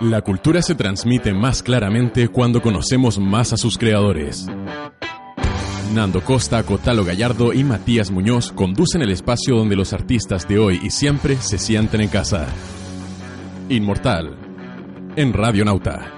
La cultura se transmite más claramente cuando conocemos más a sus creadores. Nando Costa, Cotalo Gallardo y Matías Muñoz conducen el espacio donde los artistas de hoy y siempre se sienten en casa. Inmortal, en Radio Nauta.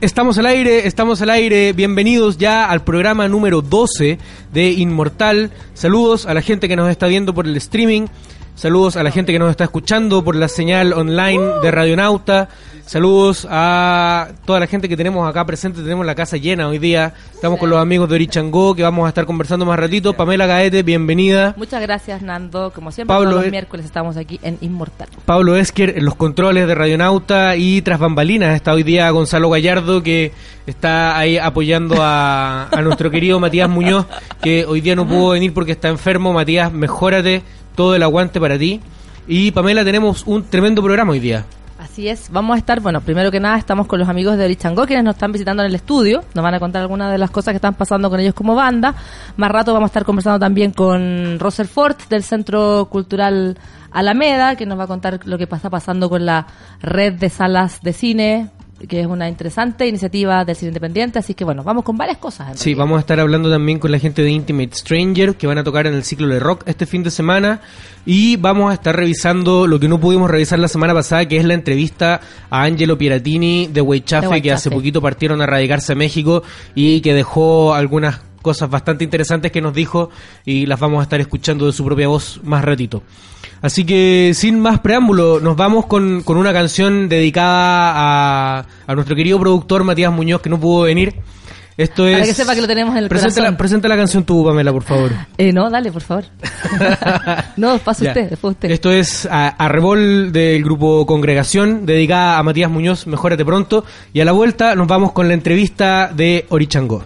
Estamos al aire, estamos al aire. Bienvenidos ya al programa número 12 de Inmortal. Saludos a la gente que nos está viendo por el streaming. Saludos a la gente que nos está escuchando por la señal online de Radionauta. Saludos a toda la gente que tenemos acá presente. Tenemos la casa llena hoy día. Estamos con los amigos de Orichango que vamos a estar conversando más ratito. Pamela Gaete, bienvenida. Muchas gracias, Nando. Como siempre, Pablo, todos los eh, miércoles estamos aquí en Inmortal. Pablo Esquer en los controles de Radionauta y tras bambalinas está hoy día Gonzalo Gallardo que está ahí apoyando a, a nuestro querido Matías Muñoz que hoy día no pudo venir porque está enfermo. Matías, mejórate, todo el aguante para ti. Y Pamela, tenemos un tremendo programa hoy día. Así es, vamos a estar, bueno, primero que nada estamos con los amigos de Orichango, quienes nos están visitando en el estudio, nos van a contar algunas de las cosas que están pasando con ellos como banda. Más rato vamos a estar conversando también con Ford del Centro Cultural Alameda, que nos va a contar lo que está pasando con la red de salas de cine, que es una interesante iniciativa del cine independiente, así que bueno, vamos con varias cosas. Sí, vamos a estar hablando también con la gente de Intimate Stranger que van a tocar en el ciclo de rock este fin de semana y vamos a estar revisando lo que no pudimos revisar la semana pasada, que es la entrevista a Angelo Piratini de De que hace poquito partieron a radicarse a México y que dejó algunas cosas bastante interesantes que nos dijo y las vamos a estar escuchando de su propia voz más ratito. Así que sin más preámbulo, nos vamos con, con una canción dedicada a, a nuestro querido productor Matías Muñoz que no pudo venir. Esto es... Para que sepa que lo tenemos en el presenta corazón. la, presenta la canción tú, Pamela, por favor. Eh, no, dale, por favor. no, pase Ya. usted, después usted. Esto es a, a Rebol del grupo Congregación, dedicada a Matías Muñoz, mejórate pronto. Y a la vuelta nos vamos con la entrevista de Orichango.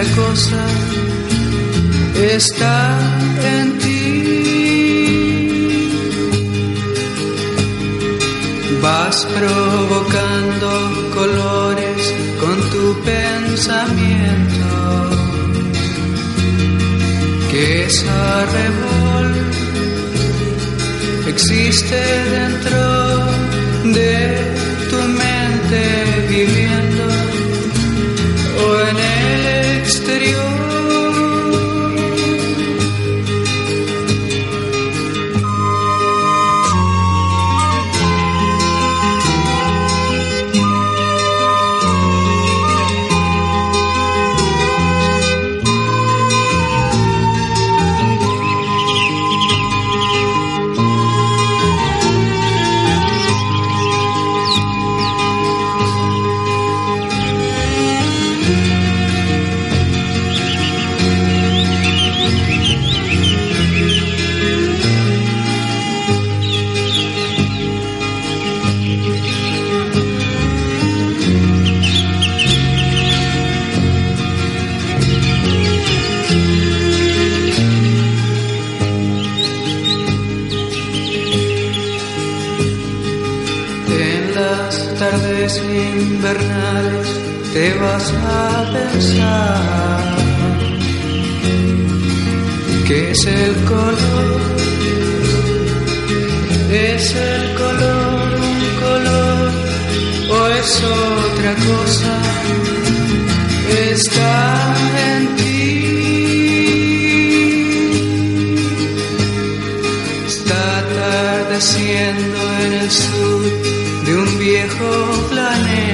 Otra cosa, está en ti. Vas provocando colores con tu pensamiento, que es arrebol, existe dentro de es el color? ¿Es el color un color o es otra cosa? Está en ti. Está atardeciendo en el sur de un viejo planeta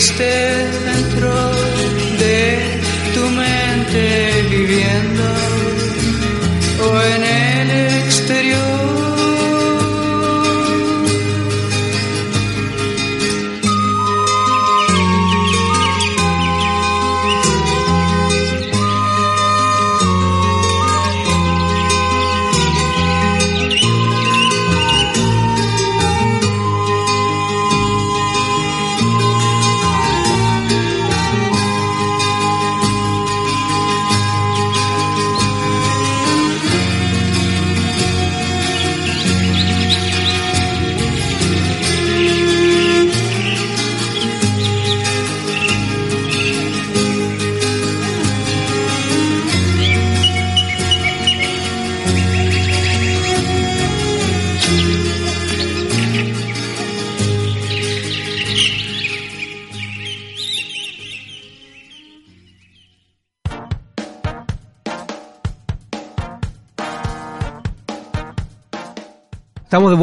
existe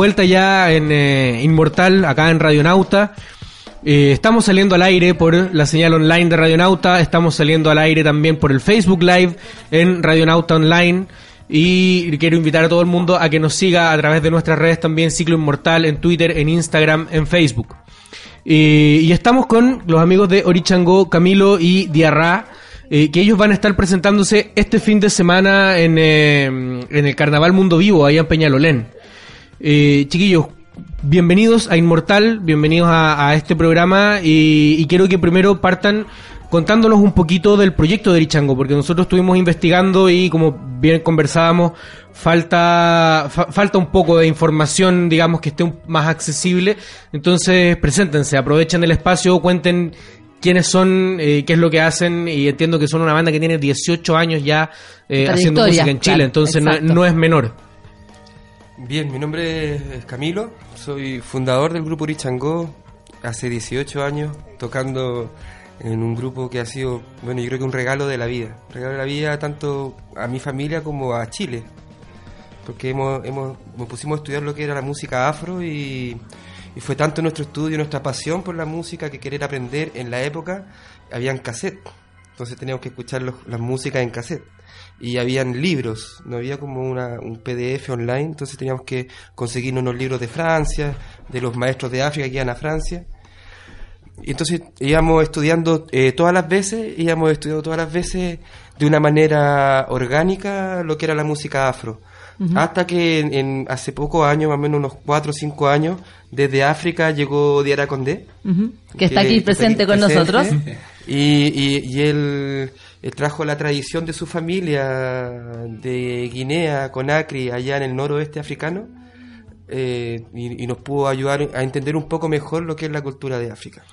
vuelta ya en eh, Inmortal, acá en Radionauta. Eh, estamos saliendo al aire por la señal online de Radionauta. Estamos saliendo al aire también por el Facebook Live en Radionauta Online. Y quiero invitar a todo el mundo a que nos siga a través de nuestras redes también, Ciclo Inmortal, en Twitter, en Instagram, en Facebook. Eh, y estamos con los amigos de Orichango, Camilo y Diarra, eh, que ellos van a estar presentándose este fin de semana en, en el Carnaval Mundo Vivo, allá en Peñalolén. Eh, chiquillos, bienvenidos a Inmortal, bienvenidos a, a este programa y, y quiero que primero partan contándonos un poquito del proyecto de Erichango, porque nosotros estuvimos investigando y como bien conversábamos, falta, fa- falta un poco de información, digamos, que esté más accesible. Entonces, preséntense, aprovechen el espacio, cuenten quiénes son, eh, qué es lo que hacen y entiendo que son una banda que tiene 18 años ya eh, haciendo música en Chile, claro, entonces no es menor. Bien, mi nombre es Camilo, soy fundador del grupo Richangó, hace 18 años tocando en un grupo que ha sido, bueno, yo creo que un regalo de la vida, regalo de la vida tanto a mi familia como a Chile, porque hemos, hemos, nos pusimos a estudiar lo que era la música afro y, fue tanto nuestro estudio, nuestra pasión por la música que querer aprender en la época, habían cassette, entonces teníamos que escuchar las músicas en cassette y habían libros, no había como una, un PDF online, entonces teníamos que conseguir unos libros de Francia, de los maestros de África que iban a Francia. Y entonces íbamos estudiando eh, todas las veces, íbamos estudiando todas las veces de una manera orgánica lo que era la música afro. Hasta que en, en hace pocos años, más o menos unos 4 o 5 años, desde África llegó Diara Condé. Que está aquí que está presente aquí con presente. nosotros. Y, y, y él, él trajo la tradición de su familia de Guinea, Conakry, allá en el noroeste africano, eh, y, nos pudo ayudar a entender un poco mejor lo que es la cultura de África.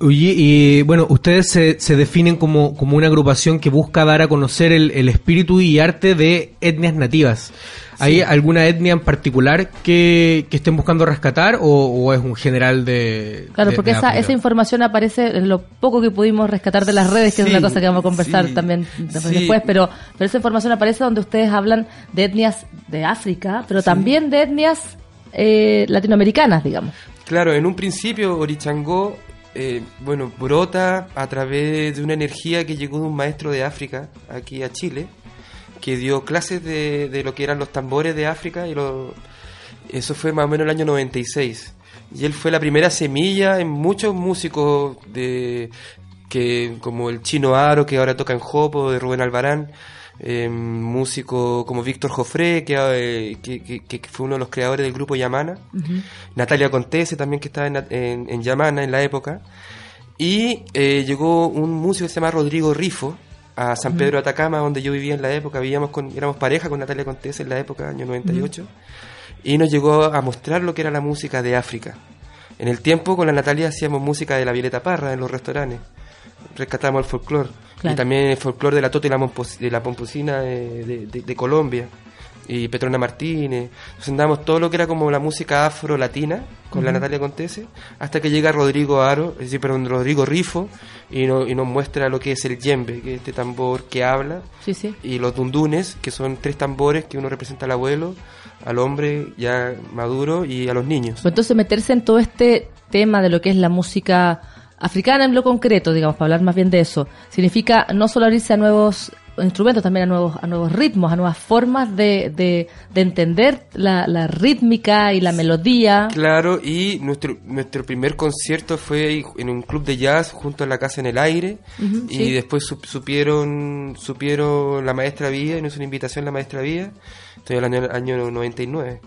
Oye, y bueno, ustedes se, se definen como, como una agrupación que busca dar a conocer el espíritu y arte de etnias nativas. ¿Hay alguna etnia en particular que, que estén buscando rescatar o, o es un general de... Claro, de- porque de esa, esa información aparece en lo poco que pudimos rescatar de las redes, que es una cosa que vamos a conversar sí, también después, pero, pero esa información aparece donde ustedes hablan de etnias de África, pero también de etnias eh, latinoamericanas, digamos. Claro, en un principio Orichangó, eh, bueno, brota a través de una energía que llegó de un maestro de África aquí a Chile, que dio clases de, de lo que eran los tambores de África y lo, eso fue más o menos el año 96. Y él fue la primera semilla en muchos músicos de que como el Chino Aro que ahora toca en Jopo de Rubén Albarán, eh, músico como Víctor Jofré que, eh, que, que- que fue uno de los creadores del grupo Yamana. Natalia Contese también que estaba en, en, en Yamana en la época. Y eh, llegó un músico que se llama Rodrigo Rifo a San Pedro de Atacama, donde yo vivía en la época. Vivíamos con, éramos pareja con Natalia Contese en la época, año 98. Y nos llegó a mostrar lo que era la música de África. En el tiempo con la Natalia hacíamos música de la Violeta Parra en los restaurantes. Rescatamos el folclore. Claro. Y también el folclore de la Tota y la, de la Pomposina de, de- de- de Colombia. Y Petrona Martínez. Entonces andábamos todo lo que era como la música afro-latina con la Natalia Contese. Hasta que llega Rodrigo Aro, es decir, perdón, Rodrigo Rifo. Y, no- y nos muestra lo que es el yembe, que es este tambor que habla Sí, sí. y los dundunes, que son tres tambores que uno representa al abuelo, al hombre ya maduro y a los niños. Pues entonces meterse en todo este tema de lo que es la música africana en lo concreto, digamos, para hablar más bien de eso, significa no solo abrirse a nuevos instrumentos, también a nuevos, a nuevos ritmos, a nuevas formas de, de, de entender la, la rítmica y la melodía. Claro, y nuestro, nuestro primer concierto fue en un club de jazz junto a la Casa en el Aire, y sí. después sup- supieron, supieron la maestra Vía, y nos hizo una invitación la maestra Vía, estoy hablando del año 99.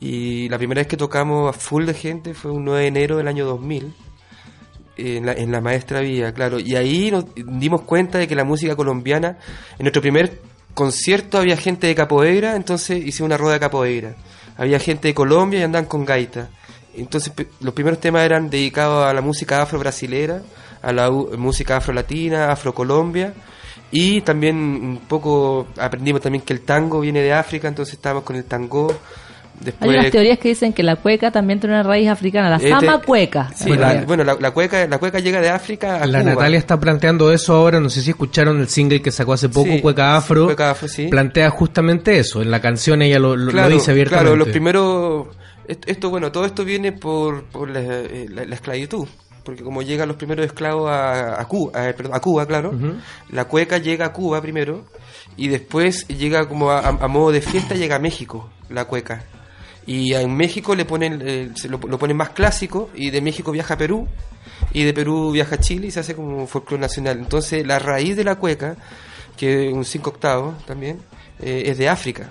Y la primera vez que tocamos a full de gente fue un 9 de enero del año 2000. En la, en la maestra Vía, claro. Y ahí nos dimos cuenta de que la música colombiana, en nuestro primer concierto había gente de capoeira, entonces hice una rueda de capoeira. Había gente de Colombia y andaban con gaita. Entonces los primeros temas eran dedicados a la música afro-brasilera, a la música afro-latina, afro-colombia. Y también un poco aprendimos también que el tango viene de África, entonces estábamos con el tango. Después, Hay unas teorías que dicen que la cueca también tiene una raíz africana, la Este- sama cueca. Sí, la- bueno, la, la cueca, la cueca llega de África a La Cuba. Natalia está planteando eso ahora, no sé si escucharon el single que sacó hace poco, Sí, Cueca Afro. Cueca Afro, sí. Plantea justamente eso, en la canción ella lo, lo- dice abiertamente. Claro, los primeros... est- Esto, bueno, todo esto viene por, por la, eh, la- la esclavitud. Porque como llegan los primeros esclavos a, a Cuba, a, perdón, a Cuba, claro, la cueca llega a Cuba primero y después llega como a, a- a modo de fiesta, llega a México, la cueca. Y en México le ponen, eh, se lo, lo ponen más clásico y de México viaja a Perú y de Perú viaja a Chile y se hace como folclore nacional. Entonces la raíz de la cueca, que es un 5 octavos también, eh, es de África,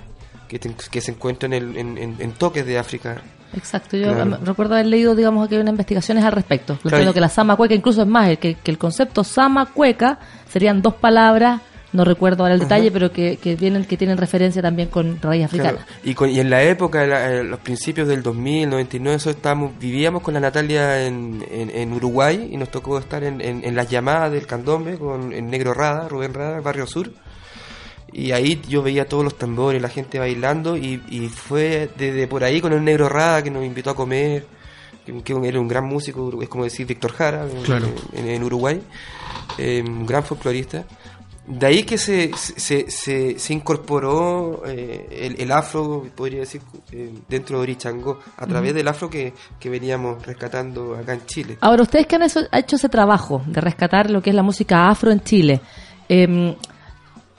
que, te- que se encuentra en, el, en, en- en toques de África. Exacto, yo Claro. recuerdo haber leído, digamos, que hay unas investigaciones al respecto. Lo Claro, que la sama cueca, incluso es más, el que, que el concepto sama cueca serían dos palabras, no recuerdo ahora el detalle, pero que, que vienen, que tienen referencia también con raíz africana. Claro. Y, con- y en la época, en la- en los principios del 2000, 99, eso estábamos, vivíamos con la Natalia en, en, en Uruguay y nos tocó estar en, en, en las llamadas del candombe con el negro Rada, Rubén Rada, Barrio Sur. Y ahí yo veía todos los tambores, la gente bailando y, y fue desde por ahí con el negro Rada que nos invitó a comer, que, que era un gran músico, es como decir Víctor Jara en- Claro. en, en Uruguay, eh, un gran folclorista. De ahí que se, se, se, se incorporó eh, el, el afro, podría decir, eh, dentro de Orichango, a través del afro que, que veníamos rescatando acá en Chile. Ahora, ustedes que han hecho, ese trabajo de rescatar lo que es la música afro en Chile, em,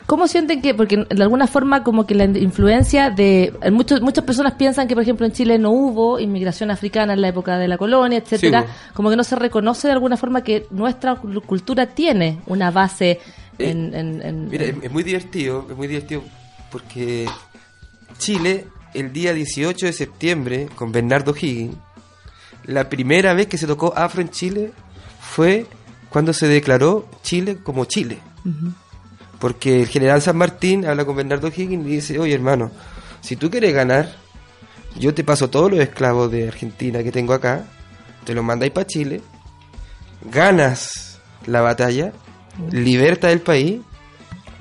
¿cómo sienten que, porque de alguna forma como que la influencia de, muchos, muchas personas piensan que por ejemplo en Chile no hubo inmigración africana en la época de la colonia, etcétera, Sí, como que no se reconoce de alguna forma que nuestra cul- cultura tiene una base Eh, en... en- en- Mira, es, es muy divertido, es muy divertido porque Chile, el día 18 de septiembre, con Bernardo Higgins, la primera vez que se tocó afro en Chile fue cuando se declaró Chile como Chile. Porque el general San Martín habla con Bernardo Higgins y dice, oye hermano, si tú quieres ganar, yo te paso todos los esclavos de Argentina que tengo acá, te los mandáis para Chile, ganas la batalla, liberta el país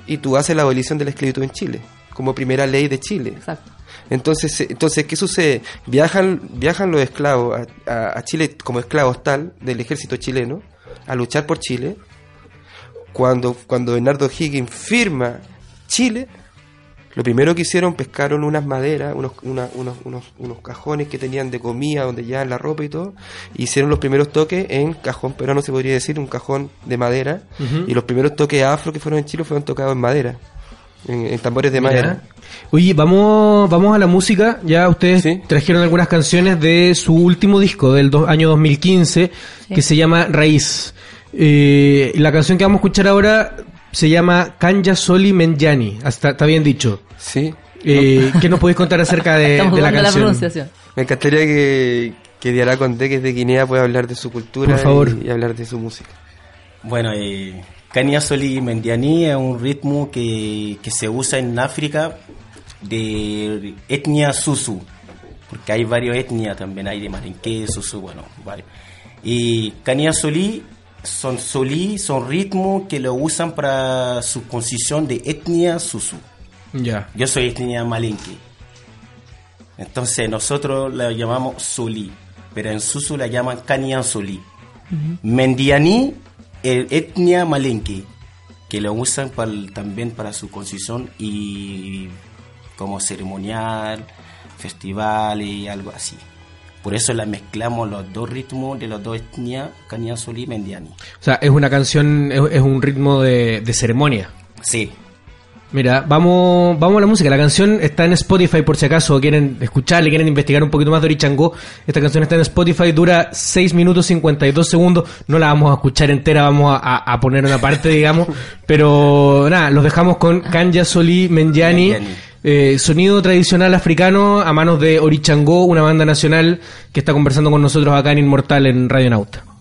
y tú haces la abolición de la esclavitud en Chile, como primera ley de Chile. Exacto. Entonces, eh, entonces ¿qué sucede? Viajan, viajan los esclavos a, a- a Chile como esclavos tal del ejército chileno a luchar por Chile. Cuando, cuando Bernardo Higgins firma Chile, lo primero que hicieron pescaron unas maderas, unos, una- unos, unos, unos cajones que tenían de comida donde llevaban la ropa y todo, y hicieron los primeros toques en cajón, pero no se podría decir, un cajón de madera, y los primeros toques afro que fueron en Chile fueron tocados en madera, en, en tambores de Mira. madera. Oye, vamos, vamos a la música. Ya ustedes Sí. trajeron algunas canciones de su último disco del do- año 2015 Sí. que se llama Raíz. Eh, y la canción que vamos a escuchar ahora se llama Kanya Soli Menjani. Hasta, está bien dicho. Sí. Eh, ¿Qué nos podéis contar acerca de, de la la canción? pronunciación. Me encantaría que, que Diarra Conde, que es de Guinea, pueda hablar de su cultura Por favor. Y, y hablar de su música. Bueno, eh, Kania Soli Mendiani es un ritmo que, que se usa en África de etnia Susu. porque hay varias etnias también, hay de Marinqué, Susu, bueno, varios. Y Cania Solí son Solí, son ritmos que lo usan para su concisión de etnia Susu. Ya. Yo soy etnia Malinque. Entonces nosotros la llamamos Solí, pero en Susu la llaman Cania Solí. Mendianí, el etnia Malinque, que lo usan para, también para su concisión y como ceremonial, festival y algo así. Por eso la mezclamos los dos ritmos de los dos etnias, Cania Solí y Mendiani. O sea, es una canción, es, es un ritmo de, de ceremonia. Sí, Mira, vamos, vamos a la música. La canción está en Spotify por si acaso quieren escucharla, quieren investigar un poquito más de Orichango. Esta canción está en Spotify, dura 6 minutos 52 segundos. No la vamos a escuchar entera, vamos a, a- poner una parte, digamos. Pero nada, los dejamos con Kanya Soli Menjani. Eh, sonido tradicional africano a manos de Orichango, una banda nacional que está conversando con nosotros acá en Inmortal en Radio Nauta.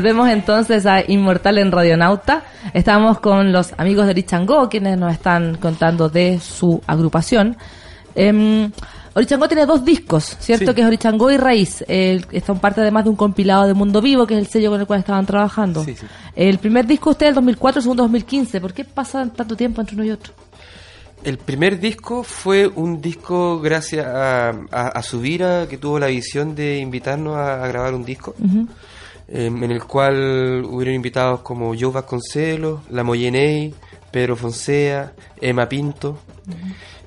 Volvemos entonces a Inmortal en Radionauta. Estamos con los amigos de Orichango, quienes nos están contando de su agrupación. Eh, Orichango tiene dos discos, ¿cierto? Sí. Que es Orichango y Raíz. Eh, son parte además de un compilado de Mundo Vivo, que es el sello con el cual estaban trabajando. Sí, sí. El primer disco usted es del 2004, el segundo 2015. ¿Por qué pasa tanto tiempo entre uno y otro? El primer disco fue un disco gracias a, a, a Subira, que tuvo la visión de invitarnos a, a grabar un disco, eh, en el cual hubieron invitados como Joe Vasconcelos, La Moyeney, Pedro Fonsea, Emma Pinto.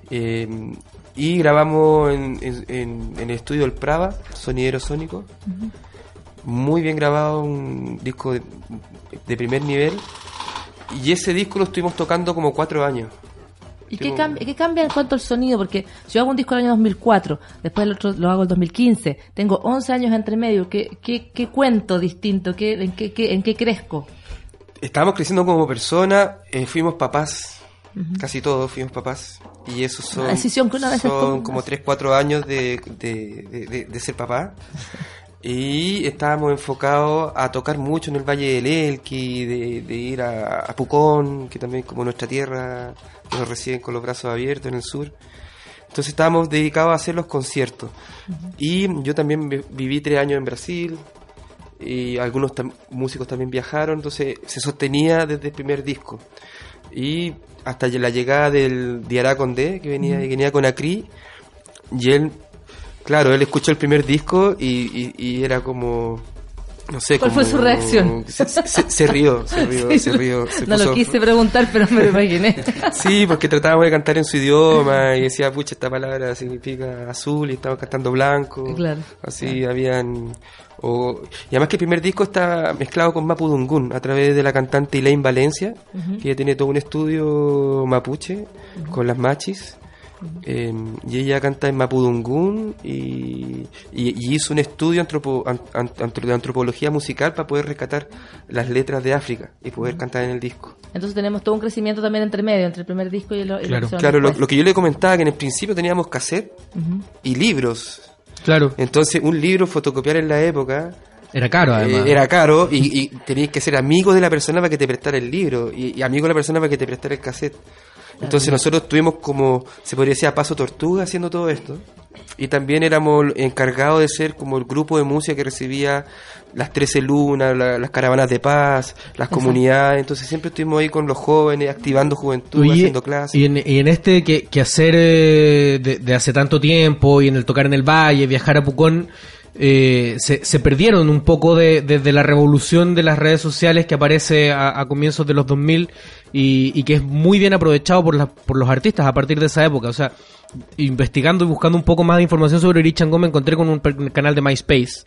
Eh, y grabamos en, en- en- en el estudio El Prava, sonidero sónico. Muy bien grabado, un disco de, de primer nivel. Y ese disco lo estuvimos tocando como cuatro años. ¿Y qué, cambia, qué cambia en cuanto al sonido? Porque si yo hago un disco el año 2004, después el otro lo hago el 2015, tengo 11 años entre medio, ¿qué, qué, qué cuento distinto? ¿Qué, en, qué, qué- ¿En qué crezco? Estábamos creciendo como personas, eh, fuimos papás, casi todos fuimos papás. Y eso son, Una decisión que una vez son como 3, 4 años de, de, de- de- de ser papá. Y estábamos enfocados a tocar mucho en el Valle del Elqui, de, de ir a, a Pucón, que también como nuestra tierra, nos reciben con los brazos abiertos en el sur. Entonces estábamos dedicados a hacer los conciertos. Y yo también vi- viví tres años en Brasil, y algunos tam- músicos también viajaron, entonces se sostenía desde el primer disco. Y hasta la llegada del Diará Condé, que venía, que venía con Acri, y él, claro, él escuchó el primer disco y, y- y era como, no sé, ¿Cuál como- fue su reacción? Se, se- se rió, se rió, Sí, se rió. se no lo quise preguntar, pero me lo imaginé. Sí, porque tratábamos de cantar en su idioma y decía, pucha, esta palabra significa azul y estábamos cantando blanco. Claro. Así habían... o- y además que el primer disco está mezclado con Mapudungun a través de la cantante Elaine Valencia, que ella tiene todo un estudio mapuche con las machis. Eh, y ella canta en Mapudungun y, y- y hizo un estudio antropo- an- an- antro- de antropología musical para poder rescatar las letras de África y poder cantar en el disco. Entonces tenemos todo un crecimiento también entre medio, entre el primer disco y, el, que Claro. Claro, lo, lo que yo le comentaba, que en el principio teníamos cassette y libros. Claro. Entonces, un libro fotocopiar en la época Era caro, además. eh, era caro y, y tenías que ser amigo de la persona para que te prestara el libro y, y amigo de la persona para que te prestara el cassette. Entonces nosotros estuvimos como, se podría decir, a paso tortuga haciendo todo esto. Y también éramos encargados de ser como el grupo de música que recibía las 13 lunas, la- las caravanas de paz, las comunidades. Entonces siempre estuvimos ahí con los jóvenes, activando juventud, haciendo clases. y, en, y en este que, que hacer eh, de, de hace tanto tiempo y en el tocar en el valle, viajar a Pucón, eh, se, se perdieron un poco de, desde la revolución de las redes sociales que aparece a, a comienzos de los 2000 y, y que es muy bien aprovechado por, las por los artistas a partir de esa época. O sea, investigando y buscando un poco más de información sobre Richard Gómez encontré con un per- canal de MySpace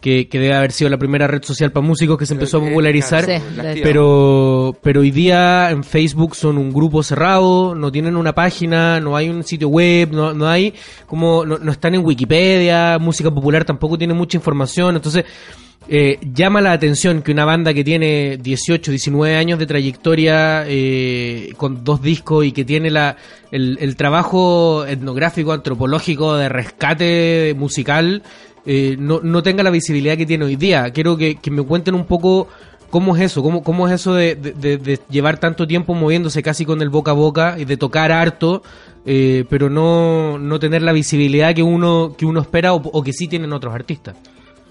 que, que debe haber sido la primera red social para músicos que se empezó a popularizar. Sí, la. Pero, pero hoy día en Facebook son un grupo cerrado, no tienen una página, no hay un sitio web, no, no hay como, no, no están en Wikipedia, música popular tampoco tiene mucha información, entonces eh, llama la atención que una banda que tiene 18, 19 años de trayectoria eh, con dos discos y que tiene la, el, el trabajo etnográfico, antropológico de rescate musical, eh, no, no tenga la visibilidad que tiene hoy día. Quiero que, me cuenten un poco cómo es eso, cómo, cómo es eso de, llevar tanto tiempo moviéndose casi con el boca a boca y de tocar harto, eh, pero no, no tener la visibilidad que uno, que uno espera o que sí tienen otros artistas.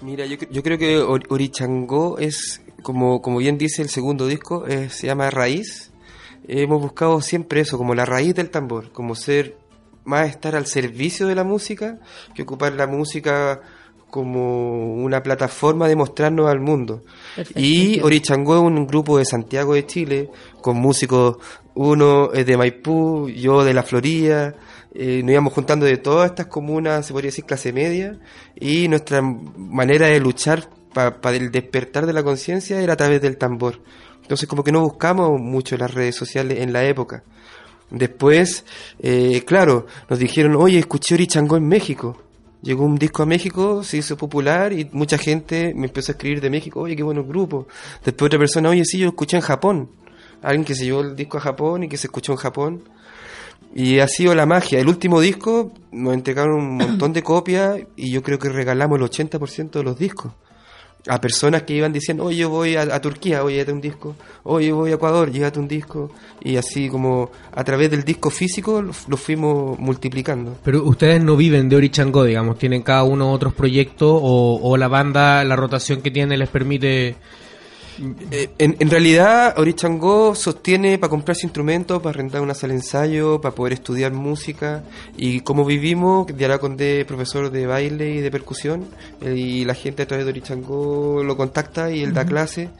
Mira, yo, yo creo que Or- Orichangó es, como, como bien dice el segundo disco, eh, se llama Raíz. Hemos buscado siempre eso, como la raíz del tambor, como ser más estar al servicio de la música que ocupar la música como una plataforma de mostrarnos al mundo. Perfecto, y. Orichangó es un grupo de Santiago de Chile, con músicos, uno es de Maipú, yo de la Florida, eh, nos íbamos juntando de todas estas comunas, se podría decir clase media, y nuestra manera de luchar para el despertar de la conciencia era a través del tambor. Entonces como que no buscamos mucho las redes sociales en la época. Después, eh, claro, nos dijeron, oye, escuché Orichangó en México. Llegó un disco a México, se hizo popular y mucha gente me empezó a escribir de México, oye, qué bueno grupo. Después otra persona, oye, sí, yo escuché en Japón. Alguien que se llevó el disco a Japón y que se escuchó en Japón. Y ha sido la magia. El último disco nos entregaron un montón de copias y yo creo que regalamos el 80% de los discos. a personas que iban diciendo, oye, yo voy a, a Turquía, oye, llévate un disco, oye, yo voy a Ecuador, llévate un disco, y así como a través del disco físico lo, lo fuimos multiplicando. Pero ustedes no viven de Orichango, digamos, tienen cada uno otros proyectos o, o la banda, la rotación que tiene les permite... Eh, en, en realidad, Orichango sostiene para comprarse instrumentos, para rentar una sala de ensayo, para poder estudiar música. Y como vivimos, Diara Condé, profesor de baile y de percusión, eh, y la gente a través de Orichango lo contacta y él da clase.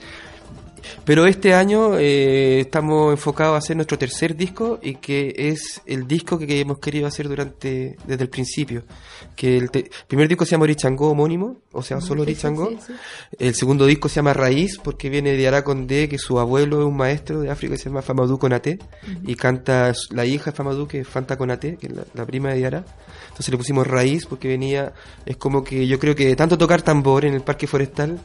Pero este año eh, estamos enfocados a hacer nuestro tercer disco y que es el disco que hemos querido hacer durante desde el principio. Que el te- primer disco se llama Orichango homónimo, o sea, solo Orichango. El segundo disco se llama Raíz porque viene de Ara Condé, que su abuelo es un maestro de África que se llama Famadou Konaté y canta la hija de Famadou que es Fanta Konaté, que es la, la prima de Diara. Entonces le pusimos Raíz porque venía, es como que yo creo que tanto tocar tambor en el parque forestal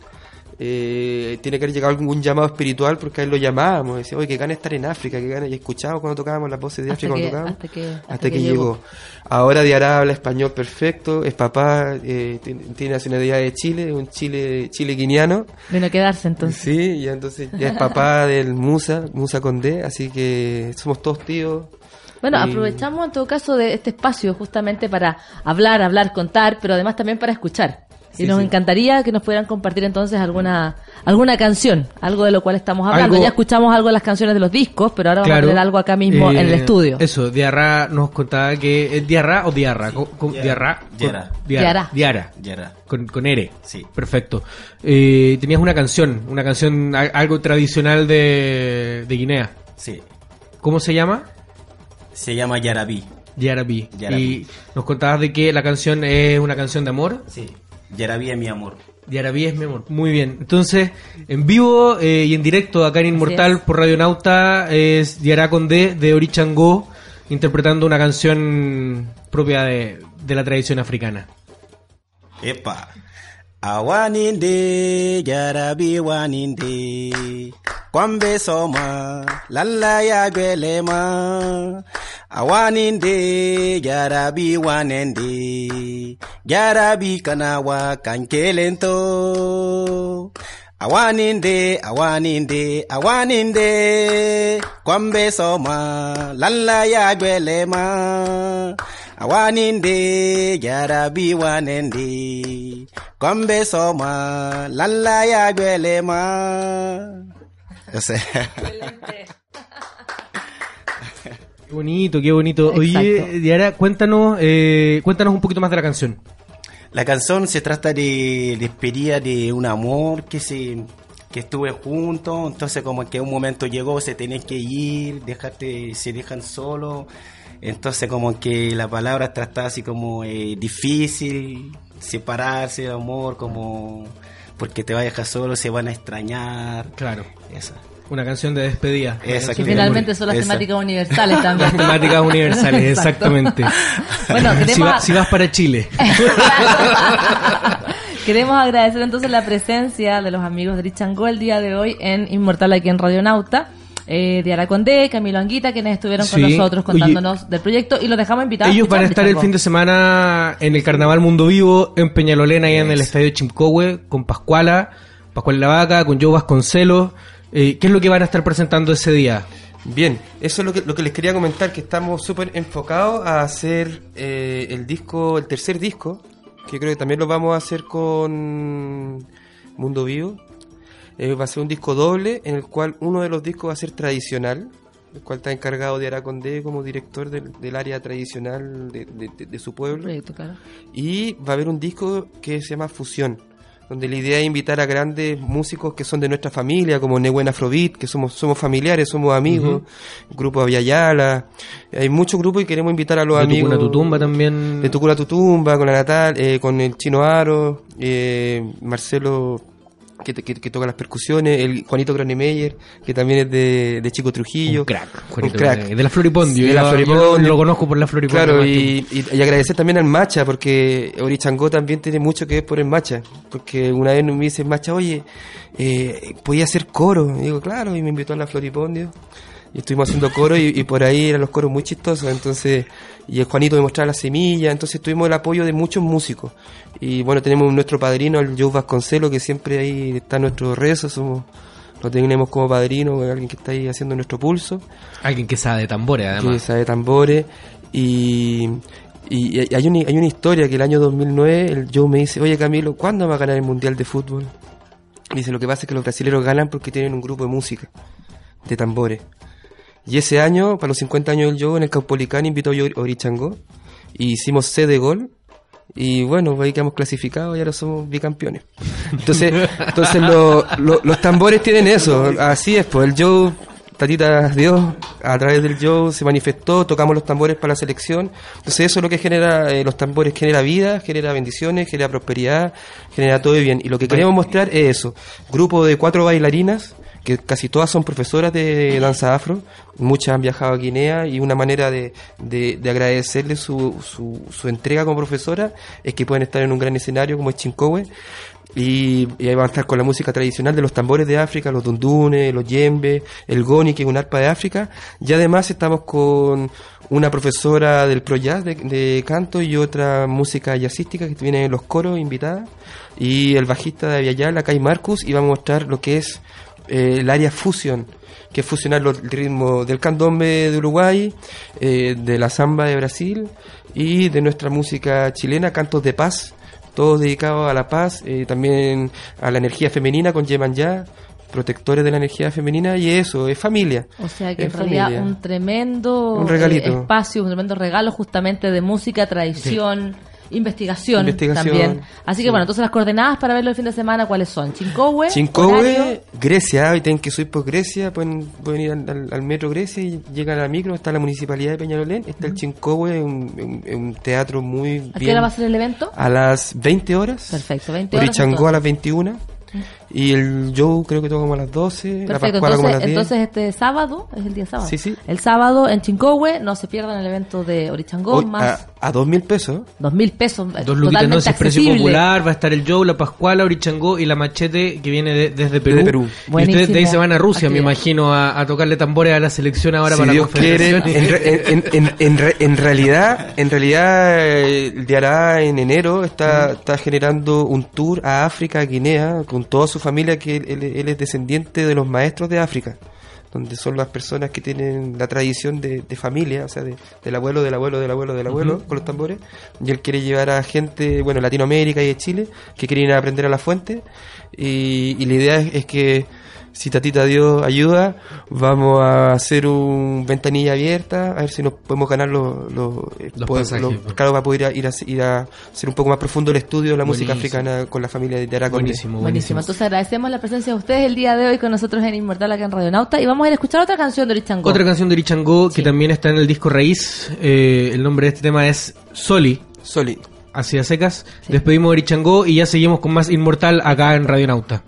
eh, tiene que haber llegado algún llamado espiritual porque a él lo llamábamos, decía, oye, que gana estar en África, que gana, y escuchábamos cuando tocábamos las voces de Hasta África cuando tocábamos, hasta que- hasta, hasta que, que llegó. llegó. Ahora Diara habla español perfecto, es papá, eh, tiene, nacionalidad de Chile, un Chile, chile guineano, Vino a quedarse entonces. sí, y entonces ya es papá del Musa, Musa Condé, así que somos todos tíos. Bueno, aprovechamos en todo caso de este espacio justamente para hablar, hablar, contar, pero además también para escuchar. Y Sí, nos sí. encantaría que nos pudieran compartir entonces alguna alguna canción, algo de lo cual estamos hablando. Algo- Ya escuchamos algo de las canciones de los discos, pero ahora vamos a tener algo acá mismo eh, en el estudio. Eso, Diarra nos contaba que es Diarra o Diarra, con- Diarra. Diarra, con- Diarra. Diarra, con, con R. Sí. Perfecto. Eh, tenías una canción, una canción, algo tradicional de, de Guinea. Sí. ¿Cómo se llama? Se llama Yarabí. Yarabi. Yarabi. Y nos contabas de que la canción es una canción de amor. Sí. Yarabí es mi amor. Yarabi es mi amor. Muy bien. Entonces, en vivo eh, y en directo acá en Inmortal por Radio Nauta es Diarra Condé de Orichango interpretando una canción propia de, de la tradición africana. Epa. Awaninde, Yarabi waninde. Kwambe soma, lalla ya gwelema. Awaninde, Yarabi wanende. Yarabi kanawa kankelento. Awaninde, awaninde, awaninde. Kwambe soma, lalla ya gwelema. Awaninde, Yarabi wanende. Kwambe soma, lalla ya gwelema. O sea, Qué bonito, qué bonito. Oye. Diarra, cuéntanos, eh, cuéntanos un poquito más de la canción. La canción se trata de despedida de un amor que se que estuve juntos, entonces como que un momento llegó, se tienen que ir, dejarte, se dejan solo, entonces como que la palabra trata así como eh, difícil, separarse del amor, como porque te va a dejar solo, se van a extrañar, Claro. esa. Una canción de despedida. Esa que finalmente son las Esa. temáticas universales también. Las temáticas universales, Exacto. exactamente. Bueno, si, queremos- va- si vas para Chile. Queremos agradecer entonces la presencia de los amigos de Richango el día de hoy en Inmortal aquí en Radio Nauta. Eh, Diara Condé, Camilo Anguita, quienes estuvieron con Sí. nosotros Oye, contándonos del proyecto y los dejamos invitados. Ellos van a estar el fin de semana en el Carnaval Mundo Vivo, en Peñalolena, y en el Yes. Estadio Chimcohue, con Pascuala, Pascual La Vaca, con Joe Vasconcelos. Eh, ¿Qué es lo que van a estar presentando ese día? Bien, eso es lo que, lo que les quería comentar, que estamos súper enfocados a hacer eh, el disco, el tercer disco, que creo que también lo vamos a hacer con Mundo Vivo. Eh, va a ser un disco doble, en el cual uno de los discos va a ser tradicional, el cual está encargado de Aracondé como director del, del área tradicional de, de- de- de su pueblo. Proyecto, claro. Y va a haber un disco que se llama Fusión, donde la idea es invitar a grandes músicos que son de nuestra familia, como Nehuen Afrobeat, que somos, somos familiares, somos amigos, Grupo Aviala, hay muchos grupos y queremos invitar a los De amigos. Tucuna Tu Tumba también. De Tucuna Tu Tumba, con la Natal, eh, con el Chino Aro, eh, Marcelo que, que- que toca las percusiones, el Juanito Granemeyer, que también es de, de Chico Trujillo. Un crack. Un Juanito, crack. De, la Floripondio. De Yo la lo- Floripondio. yo Lo conozco por la Floripondio. Claro, y, y- y agradecer también al Macha, porque Orichango también tiene mucho que ver por el Macha. Porque una vez me dice Macha, oye, eh, podía hacer coro. Y digo, claro, y me invitó a la Floripondio. Y estuvimos haciendo coro y, y por ahí eran los coros muy chistosos, entonces, y el Juanito me mostraba la semilla, entonces tuvimos el apoyo de muchos músicos. Y bueno, tenemos nuestro padrino, el Joe Vasconcelo, que siempre ahí está en nuestro rezo, somos, lo tenemos como padrino, alguien que está ahí haciendo nuestro pulso Alguien que sabe de tambores, que además. sabe tambores y, y, y hay, una, hay una historia que el año 2009 el Joe me dice, oye Camilo, ¿cuándo va a ganar el Mundial de Fútbol? Y dice, lo que pasa es que los brasileños ganan porque tienen un grupo de música, de tambores. Y ese año, para los 50 años del Joe, en el Caupolicán invitó a Orichango y hicimos C de gol. Y bueno, ahí quedamos clasificados y ahora somos bicampeones. Entonces, entonces lo- lo- los tambores tienen eso. Así es, pues el Joe, Tatita Dios, a través del Joe se manifestó, tocamos los tambores para la selección. Entonces eso es lo que genera, eh, los tambores genera vida, genera bendiciones, genera prosperidad, genera todo bien. Y lo que queremos mostrar es eso. Grupo de cuatro bailarinas, que casi todas son profesoras de danza afro, muchas han viajado a Guinea y una manera de, de, de su, su, su entrega como profesora es que pueden estar en un gran escenario como es Chincowe y, ahí van a estar con la música tradicional de los tambores de África, los dundunes, los yembes, el goni, que es un arpa de África, y además estamos con una profesora del Pro Jazz de, canto y otra música jazzística que viene en los coros invitada, y el bajista de Aviala, Kai Marcus, y vamos a mostrar lo que es eh, el área fusión, que es fusionar los ritmos del candombe de Uruguay, eh, de la samba de Brasil y de nuestra música chilena, cantos de paz, todos dedicados a la paz, eh, también a la energía femenina con Yeman Ya, protectores de la energía femenina y eso, es familia. O sea que Es en realidad familia. un tremendo Un regalito. eh, espacio, un tremendo regalo justamente de música, tradición, investigación, Investigación, también. Así que sí. bueno, entonces las coordenadas para verlo el fin de semana, ¿cuáles son? Chincowe, Chincowe. Grecia, hoy tienen que subir por Grecia, pueden, pueden ir al, al- al metro Grecia y llegan a la micro, está la municipalidad de Peñalolén, está el Chincowe, un, un- un teatro muy ¿A qué hora va a ser el evento? A las 20 horas. Perfecto, 20 horas Orichango a entonces. las 21. Y el Joe creo que toca como a las 12. la Perfecto, Pascuala como a las entonces, 10. entonces este sábado, es el día sábado. Sí, sí. El sábado en Chincowe, no se pierdan el evento de Orichango, Hoy, más a, a dos mil pesos. dos mil pesos. eh, Dos luquitas no es precio popular, va a estar el Joe, la Pascuala, Orichangó y la Machete que viene de- desde Perú. Desde Perú. Y ustedes de ahí se van a Rusia, me imagino, a, a tocarle tambores a la selección ahora si para Dios la quiere, en, en, en, en, re- en realidad, en realidad, el Diará en enero está, está generando un tour a África, a Guinea, con toda su familia, que él, él- él es descendiente de los maestros de África, donde son las personas que tienen la tradición de, de familia, o sea, de- del abuelo, del abuelo, del abuelo, del abuelo, con los tambores, y él quiere llevar a gente, bueno, Latinoamérica y de Chile, que quieren aprender a la fuente, y, y la idea es, es que si Tatita Dios ayuda, vamos a hacer un ventanilla abierta, a ver si nos podemos ganar los, los, eh, Los poder- pasajes, los- pues. claro, para poder ir a, ir, a, ir a hacer un poco más profundo el estudio de la música africana con la familia de Araconde. Buenísimo, Buenísimo. buenísimo. Entonces agradecemos la presencia de ustedes el día de hoy con nosotros en Inmortal acá en Radio Nauta y vamos a ir a escuchar otra canción de Orichango. Otra canción de Orichangó Sí. que también está en el disco Raíz. eh, el nombre de este tema es Soli, Soli. así a secas. Despedimos de Orichangó y ya seguimos con más Inmortal acá en Radio Nauta.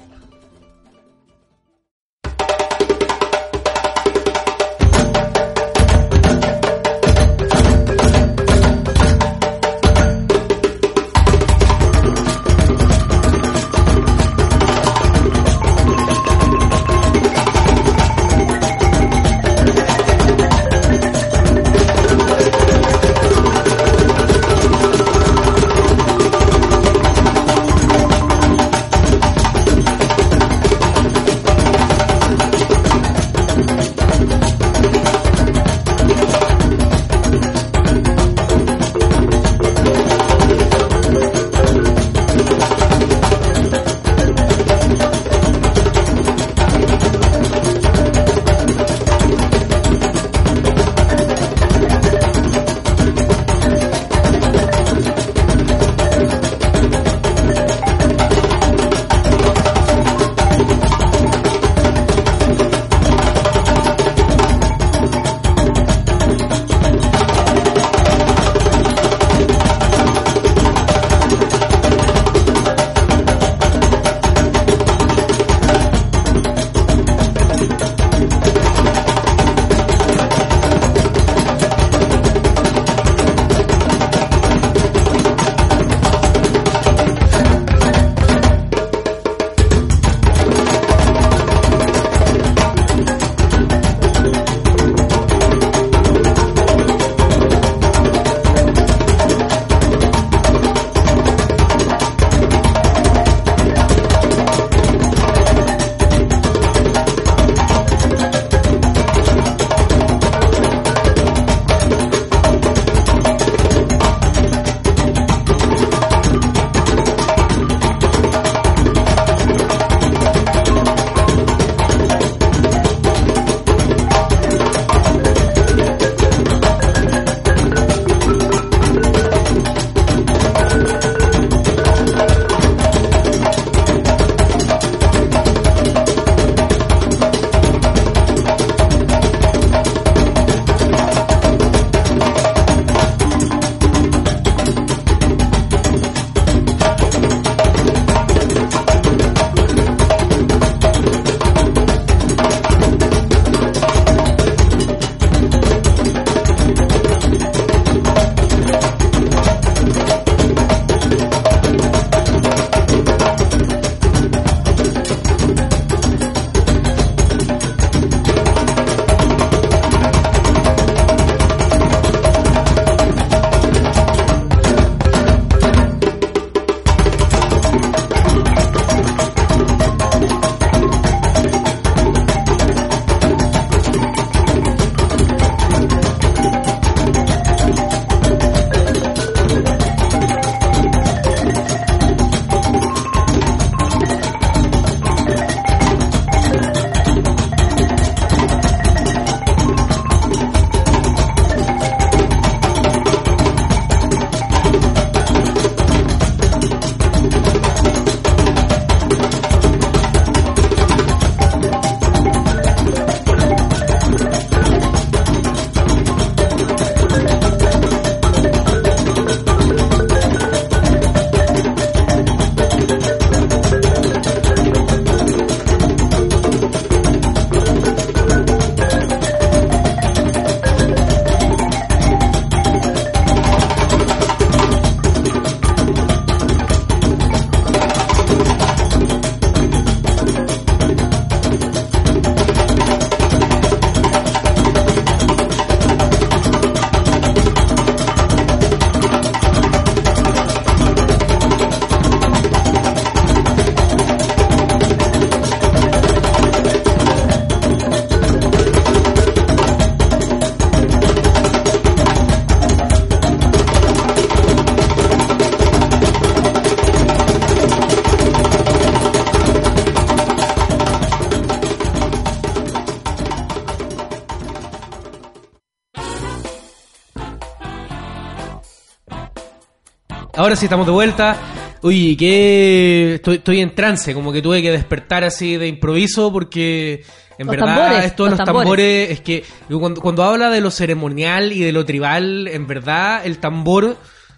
Ahora sí estamos de vuelta. Uy, que estoy, estoy en trance, como que tuve que despertar así de improviso porque en Los verdad tambores, esto de los los tambores. tambores es que cuando, cuando habla de lo ceremonial y de lo tribal, en verdad el tambor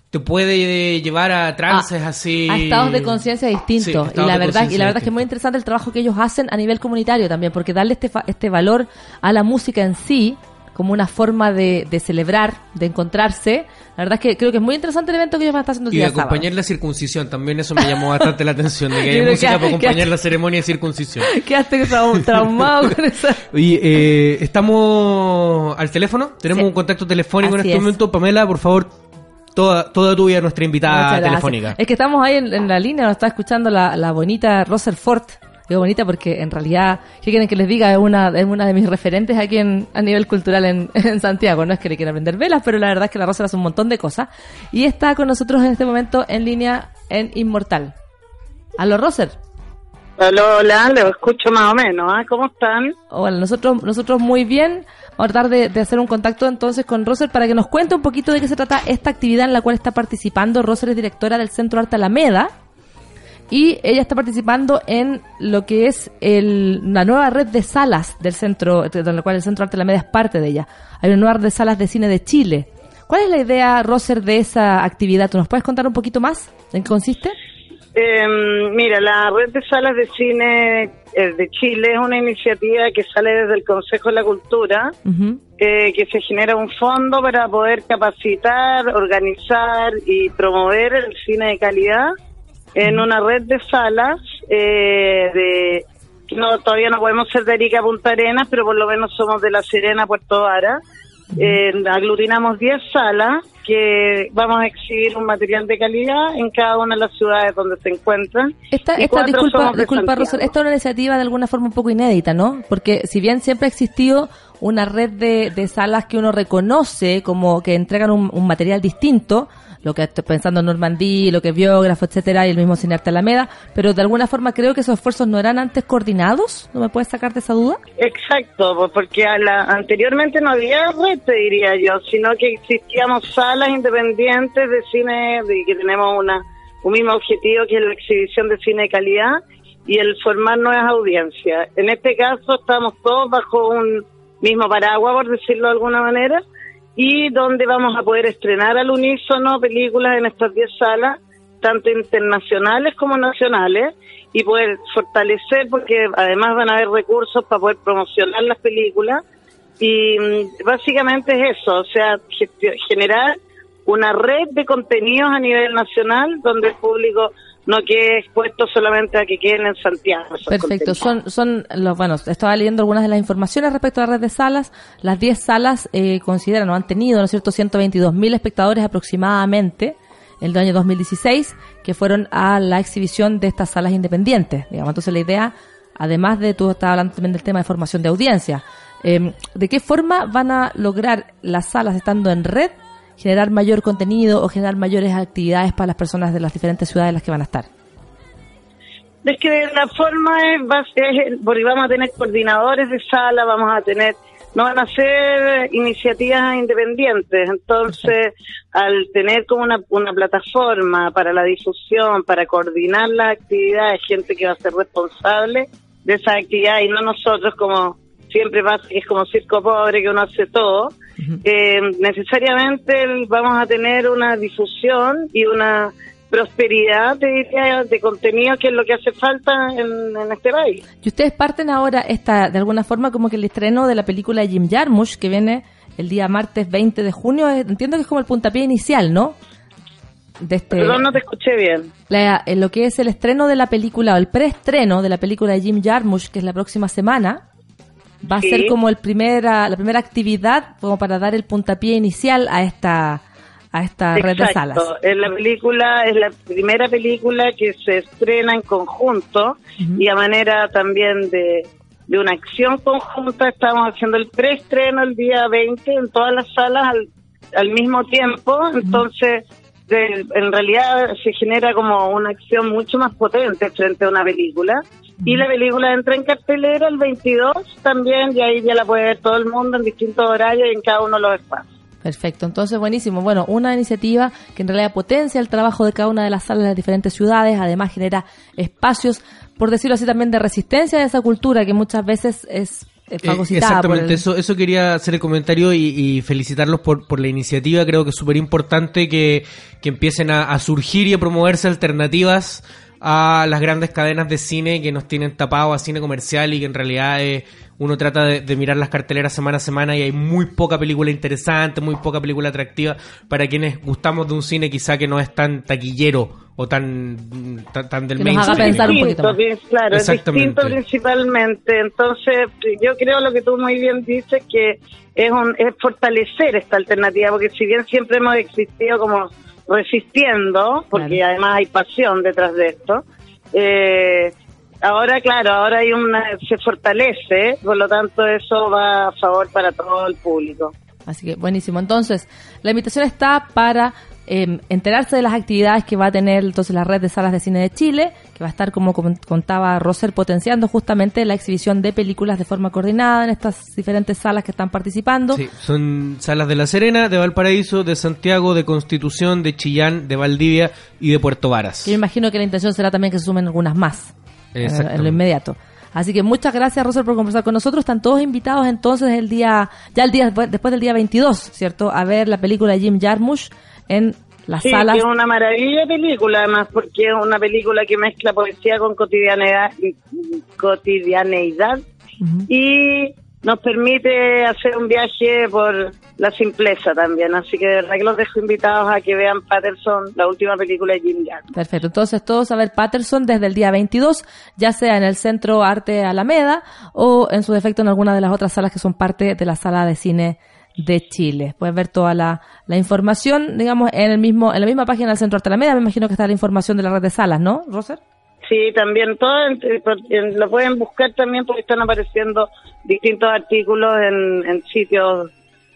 te puede llevar a trances así A estados de conciencia Sí, distintos. y estados la verdad, y la verdad es que es muy interesante el trabajo que ellos hacen a nivel comunitario también, porque darle este, este valor a la música en sí, como una forma de, de celebrar, de encontrarse, la verdad es que creo que es muy interesante el evento que ellos van a estar haciendo el Y de día sábado. acompañar la circuncisión, también eso me llamó bastante la atención, de que creo música que- para acompañar que- la ceremonia de circuncisión. Quedaste trau- traumado con esa... Oye, eh, estamos al teléfono, tenemos Sí. un contacto telefónico en Así este es. momento. Pamela, por favor, toda, toda tuya nuestra invitada telefónica. Es que estamos ahí en, en la línea, nos está escuchando la, la bonita Roser Ford. Digo bonita porque en realidad, ¿qué quieren que les diga? Es una, es una de mis referentes aquí en, a nivel cultural en, en Santiago. No es que le quiera aprender velas, pero la verdad es que la Roser hace un montón de cosas. Y está con nosotros en este momento en línea en Inmortal. Aló, Roser. Hola, hola, lo escucho más o menos, ¿ah? ¿Cómo están? Hola, nosotros, nosotros muy bien. Vamos a tratar de, de hacer un contacto entonces con Roser para que nos cuente un poquito de qué se trata esta actividad en la cual está participando. Roser es directora del Centro Arte Alameda y ella está participando en lo que es el, la nueva red de salas del centro, de la cual el Centro Arte Alameda es parte de ella. Hay una nueva red de salas de cine de Chile. ¿Cuál es la idea, Roser, de esa actividad? ¿Tú nos puedes contar un poquito más? ¿En qué consiste? Eh, mira, la red de salas de cine eh, de Chile es una iniciativa que sale desde el Consejo de la Cultura, eh, que se genera un fondo para poder capacitar, organizar y promover el cine de calidad en una red de salas eh, de no todavía no podemos ser de Arica a Punta Arenas, pero por lo menos somos de La Serena a Puerto Vara. Eh, aglutinamos 10 salas que vamos a exhibir un material de calidad en cada una de las ciudades donde se encuentran. Esta, esta disculpa, disculpa. Rosel, esta es una iniciativa de alguna forma un poco inédita, ¿no? Porque si bien siempre ha existido una red de, de salas que uno reconoce como que entregan un, un material distinto, lo que estoy pensando en Normandí, lo que es biógrafo, etcétera, y el mismo Cine Arte Alameda, pero de alguna forma creo que esos esfuerzos no eran antes coordinados, ¿no me puedes sacar de esa duda? Exacto, porque a la, anteriormente no había red, te diría yo, sino que existíamos salas independientes de cine, de que tenemos una un mismo objetivo que es la exhibición de cine de calidad y el formar nuevas audiencias. En este caso estamos todos bajo un mismo paraguas, por decirlo de alguna manera, y donde vamos a poder estrenar al unísono películas en estas 10 salas, tanto internacionales como nacionales, y poder fortalecer, porque además van a haber recursos para poder promocionar las películas. Y mm, básicamente es eso, o sea, generar una red de contenidos a nivel nacional donde el público no quede expuesto solamente a que queden en Santiago. Perfecto, son, son los, bueno, estaba leyendo algunas de las informaciones respecto a la red de salas. Las 10 salas eh, consideran o han tenido, ¿no es cierto?, 122 mil espectadores aproximadamente el año 2016 que fueron a la exhibición de estas salas independientes. Digamos, entonces la idea, además de tú estabas hablando también del tema de formación de audiencia, eh, ¿de qué forma van a lograr las salas estando en red generar mayor contenido o generar mayores actividades para las personas de las diferentes ciudades en las que van a estar? Es que la forma es, va a ser- porque vamos a tener coordinadores de sala, vamos a tener, no van a ser iniciativas independientes, entonces al tener como una, una plataforma para la difusión, para coordinar las actividades, gente que va a ser responsable de esas actividades y no nosotros como siempre que es como circo pobre que uno hace todo, eh, necesariamente vamos a tener una difusión y una prosperidad te diría, de contenido que es lo que hace falta en, en este país. Y ustedes parten ahora esta, de alguna forma como que el estreno de la película de Jim Jarmusch, que viene el día martes 20 de junio, eh, entiendo que es como el puntapié inicial, ¿no? De este, Perdón, no te escuché bien. la- en lo que es el estreno de la película, o el preestreno de la película de Jim Jarmusch, que es la próxima semana, va a Sí. ser como el primera, la primera actividad como para dar el puntapié inicial a esta, a esta red de salas. Es la película, es la primera película que se estrena en conjunto y a manera también de, de una acción conjunta estamos haciendo el preestreno el día 20 en todas las salas al, al mismo tiempo, entonces de- en realidad se genera como una acción mucho más potente frente a una película. Y la película entra en cartelera el 22 también, y ahí ya la puede ver todo el mundo en distintos horarios y en cada uno de los espacios. Perfecto, entonces buenísimo. Bueno, una iniciativa que en realidad potencia el trabajo de cada una de las salas de las diferentes ciudades, además genera espacios, por decirlo así, también de resistencia a esa cultura que muchas veces es eh, Eh, exactamente, el- eso, eso quería hacer el comentario y, y felicitarlos por, por la iniciativa. Creo que es súper importante que, que empiecen a, a surgir y a promoverse alternativas a las grandes cadenas de cine que nos tienen tapado a cine comercial y que en realidad eh, uno trata de, de mirar las carteleras semana a semana y hay muy poca película interesante, muy poca película atractiva para quienes gustamos de un cine quizá que no es tan taquillero o tan, tan, tan del Que nos haga mainstream. pensar un poquito más. Claro, es Exactamente. distinto principalmente. Entonces, yo creo lo que tú muy bien dices, que es, un, es fortalecer esta alternativa, porque si bien siempre hemos existido como resistiendo, porque Claro. además hay pasión detrás de esto, eh, ahora, claro, ahora hay una se fortalece, por lo tanto eso va a favor para todo el público. Así que buenísimo. Entonces, la invitación está para eh, enterarse de las actividades que va a tener entonces la red de salas de cine de Chile, que va a estar, como com- contaba Roser, potenciando justamente la exhibición de películas de forma coordinada en estas diferentes salas que están participando. Sí, son salas de La Serena, de Valparaíso, de Santiago, de Constitución, de Chillán, de Valdivia y de Puerto Varas. Que yo imagino que la intención será también que se sumen algunas más en, Exactamente. en lo inmediato. Así que muchas gracias, Roser, por conversar con nosotros. Están todos invitados entonces el día, ya el día después, después del día 22, ¿cierto? A ver la película de Jim Jarmusch en las Sí, salas. que es una maravilla de película, además, porque es una película que mezcla poesía con cotidianidad, cotidianeidad Ujú. y nos permite hacer un viaje por la simpleza también. Así que de verdad que los dejo invitados a que vean Patterson, la última película de Jim Jarmusch. Perfecto, entonces todos a ver Patterson desde el día 22, ya sea en el Centro Arte Alameda o en su defecto en alguna de las otras salas que son parte de la sala de cine de Chile. Puedes ver toda la, la información, digamos, en el mismo en la misma página del Centro Arte Alameda. Me imagino que está la información de la red de salas, ¿no, Roser? Sí, también todo lo pueden buscar también porque están apareciendo distintos artículos en, en sitios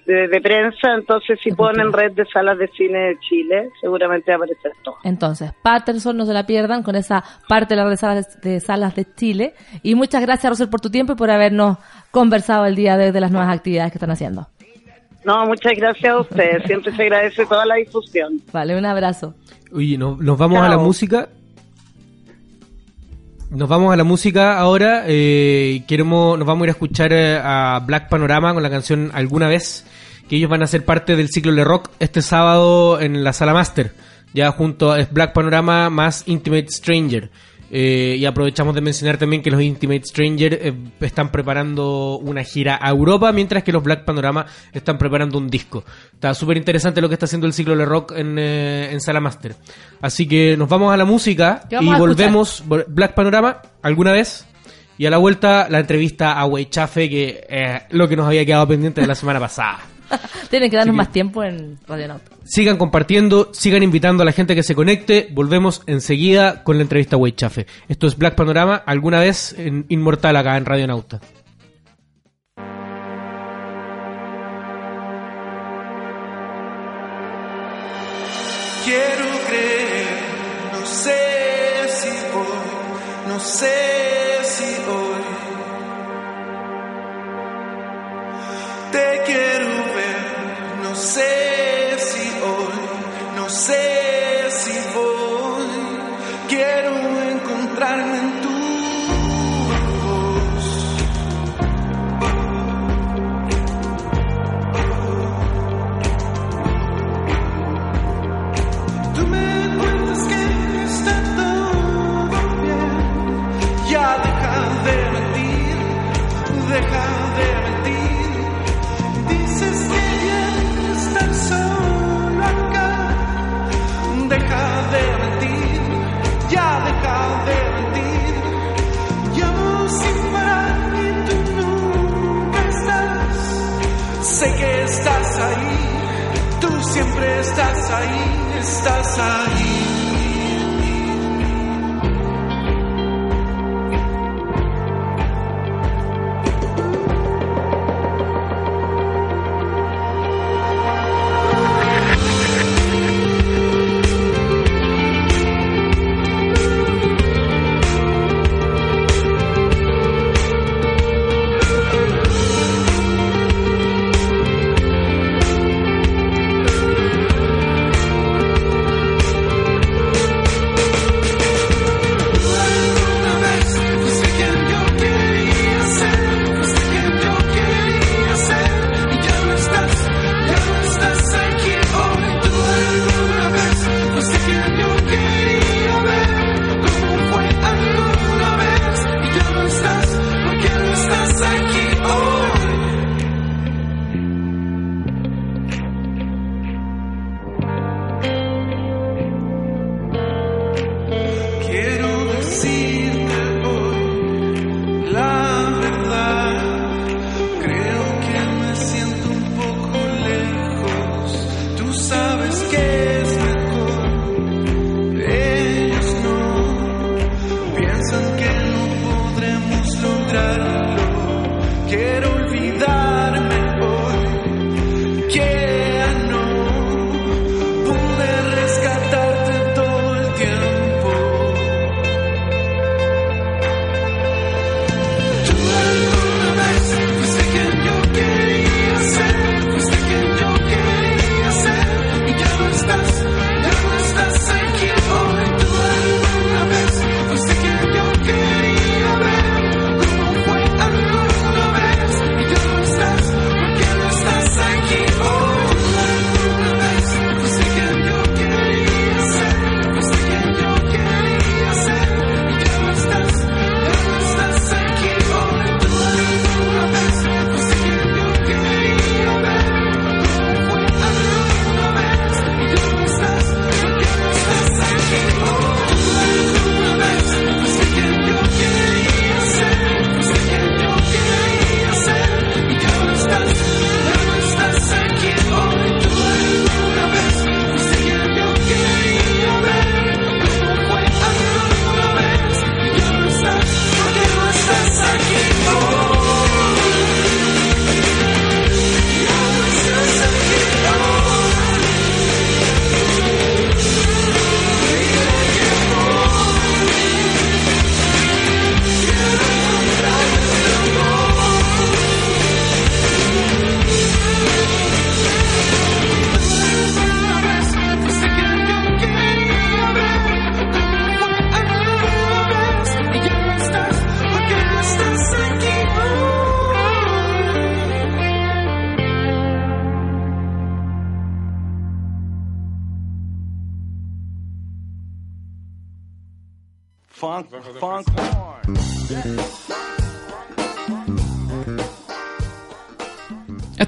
de, de prensa, entonces si ponen red de salas de cine de Chile, seguramente va a aparecer todo. Entonces, Patterson, no se la pierdan con esa parte de la red de salas de, salas de Chile. Y muchas gracias, Roser, por tu tiempo y por habernos conversado el día de de las nuevas actividades que están haciendo. No, muchas gracias a ustedes, siempre se agradece toda la difusión. Vale, un abrazo. Oye, no- nos vamos a la Chao. música. Nos vamos a la música ahora. eh, queremos, nos vamos a ir a escuchar eh, a Black Panorama con la canción Alguna vez, que ellos van a ser parte del ciclo de rock este sábado en la sala Master. Ya junto a Black Panorama más Intimate Stranger. Eh, y aprovechamos de mencionar también que los Intimate Stranger eh, están preparando una gira a Europa, mientras que los Black Panorama están preparando un disco. Está súper interesante lo que está haciendo el ciclo de rock en, eh, en Sala Master. Así que nos vamos a la música ¿Qué y volvemos. vol- Black Panorama, alguna vez. Y a la vuelta, la entrevista a Weichafe, que es lo que nos había quedado pendiente de la semana pasada. Tienen que darnos que- más tiempo en Radio Nauta. Sigan compartiendo, sigan invitando a la gente que se conecte. Volvemos enseguida con la entrevista a Weichafe. Esto es Black Panorama, alguna vez en Inmortal acá en Radio Nauta. Quiero creer, no sé si voy, no sé siempre estás ahí, estás ahí.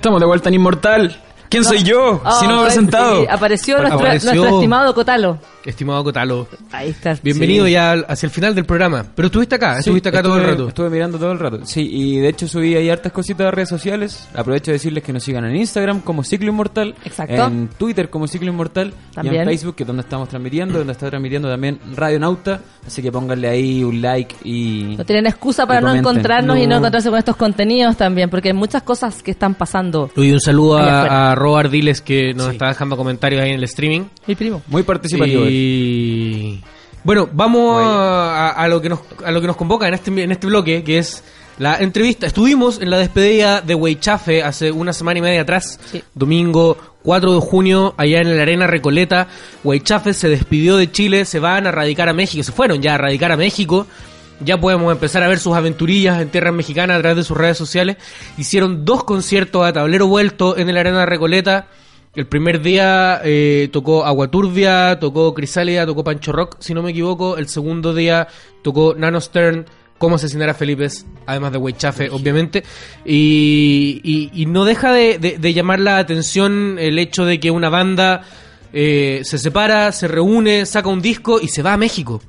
Estamos de vuelta en Inmortal. ¿Quién soy yo? Si no me he pues, presentado. sí, apareció, nuestro, Apareció. nuestro estimado Cotalo. Estimado Cotalo, Ahí está. bienvenido Sí. ya hacia el final del programa. Pero estuviste acá, Sí, estuviste acá todo el rato. Estuve mirando todo el rato. Sí, y de hecho subí ahí hartas cositas de redes sociales. Aprovecho de decirles que nos sigan en Instagram como Ciclo Inmortal. Exacto. En Twitter como Ciclo Inmortal. Y También. en Facebook, que es donde estamos transmitiendo, donde está transmitiendo también Radio Nauta. Así que pónganle ahí un like y... No tienen excusa para y no encontrarnos y no encontrarse con estos contenidos también, porque hay muchas cosas que están pasando. Oye, un saludo a, a Robert Diles que nos Sí. está dejando comentarios ahí en el streaming. Mi primo. Muy participativo. Y bueno, vamos a, a lo que nos a lo que nos convoca en este en este bloque, que es la entrevista. Estuvimos en la despedida de Weichafe hace una semana y media atrás, Sí. domingo 4 de junio, allá en la Arena Recoleta. Weichafe se despidió de Chile, se van a radicar a México, se fueron ya a radicar a México. Ya podemos empezar a ver sus aventurillas en tierras mexicanas a través de sus redes sociales. Hicieron dos conciertos a tablero vuelto en la Arena Recoleta. El primer día eh, tocó Agua Turbia, tocó Crisálida, tocó Pancho Rock, si no me equivoco. El segundo día tocó Nano Stern, Cómo asesinar a Felipe, además de Weichafe, obviamente. Y, y- y no deja de, de- de llamar la atención el hecho de que una banda eh, se separa, se reúne, saca un disco y se va a México.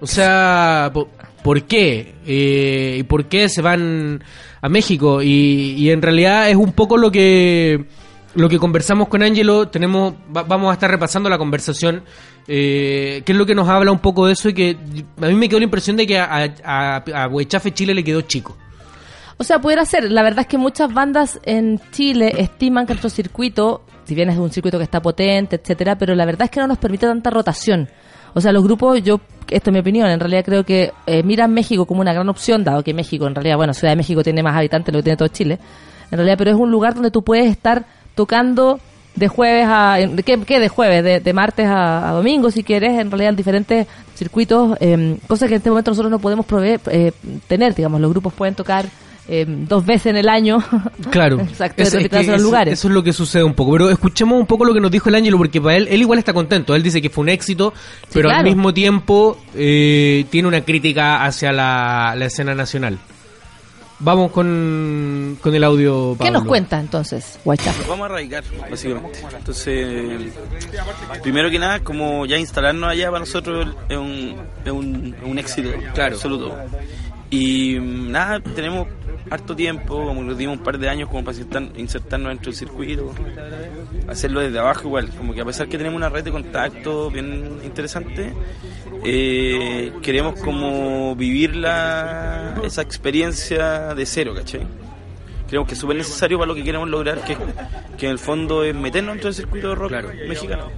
O sea, po- ¿por qué? Eh, ¿Y por qué se van a México? Y, y en realidad es un poco lo que lo que conversamos con Angelo. Tenemos, va- vamos a estar repasando la conversación. Eh, ¿Qué es lo que nos habla un poco de eso? Y que a mí me quedó la impresión de que a, a, Chile le quedó chico. O sea, pudiera ser. La verdad es que muchas bandas en Chile estiman que nuestro circuito, si bien es un circuito que está potente, etcétera, pero la verdad es que no nos permite tanta rotación. O sea, los grupos, yo, esto es mi opinión, en realidad creo que eh, miran México como una gran opción, dado que México, en realidad, bueno, Ciudad de México tiene más habitantes lo que tiene todo Chile, en realidad, pero es un lugar donde tú puedes estar tocando de jueves a... ¿de ¿Qué, qué de jueves? De, de martes a, a domingo, si quieres, en realidad en diferentes circuitos, eh, cosas que en este momento nosotros no podemos proveer, eh, tener, digamos, los grupos pueden tocar eh, dos veces en el año. Claro. Exacto, Es- que los lugares. Eso es lo que sucede un poco. Pero escuchemos un poco lo que nos dijo el Ángelo, porque para él, él igual está contento. Él dice que fue un éxito, pero al mismo tiempo eh, tiene una crítica hacia la, la escena nacional. Vamos con, con el audio. ¿Qué Pablo. nos cuenta entonces? Nos vamos a radicar, básicamente. Entonces, primero que nada, como ya instalarnos allá para nosotros es un, es un, es un éxito Claro. absoluto. Y nada, tenemos harto tiempo, como nos dimos un par de años como para insertar- insertarnos dentro del circuito, hacerlo desde abajo igual, como que a pesar que tenemos una red de contacto bien interesante, eh, queremos como vivir la, esa experiencia de cero, ¿cachai? Creemos que es súper necesario para lo que queremos lograr, que, que en el fondo es meternos dentro del circuito de rock mexicano.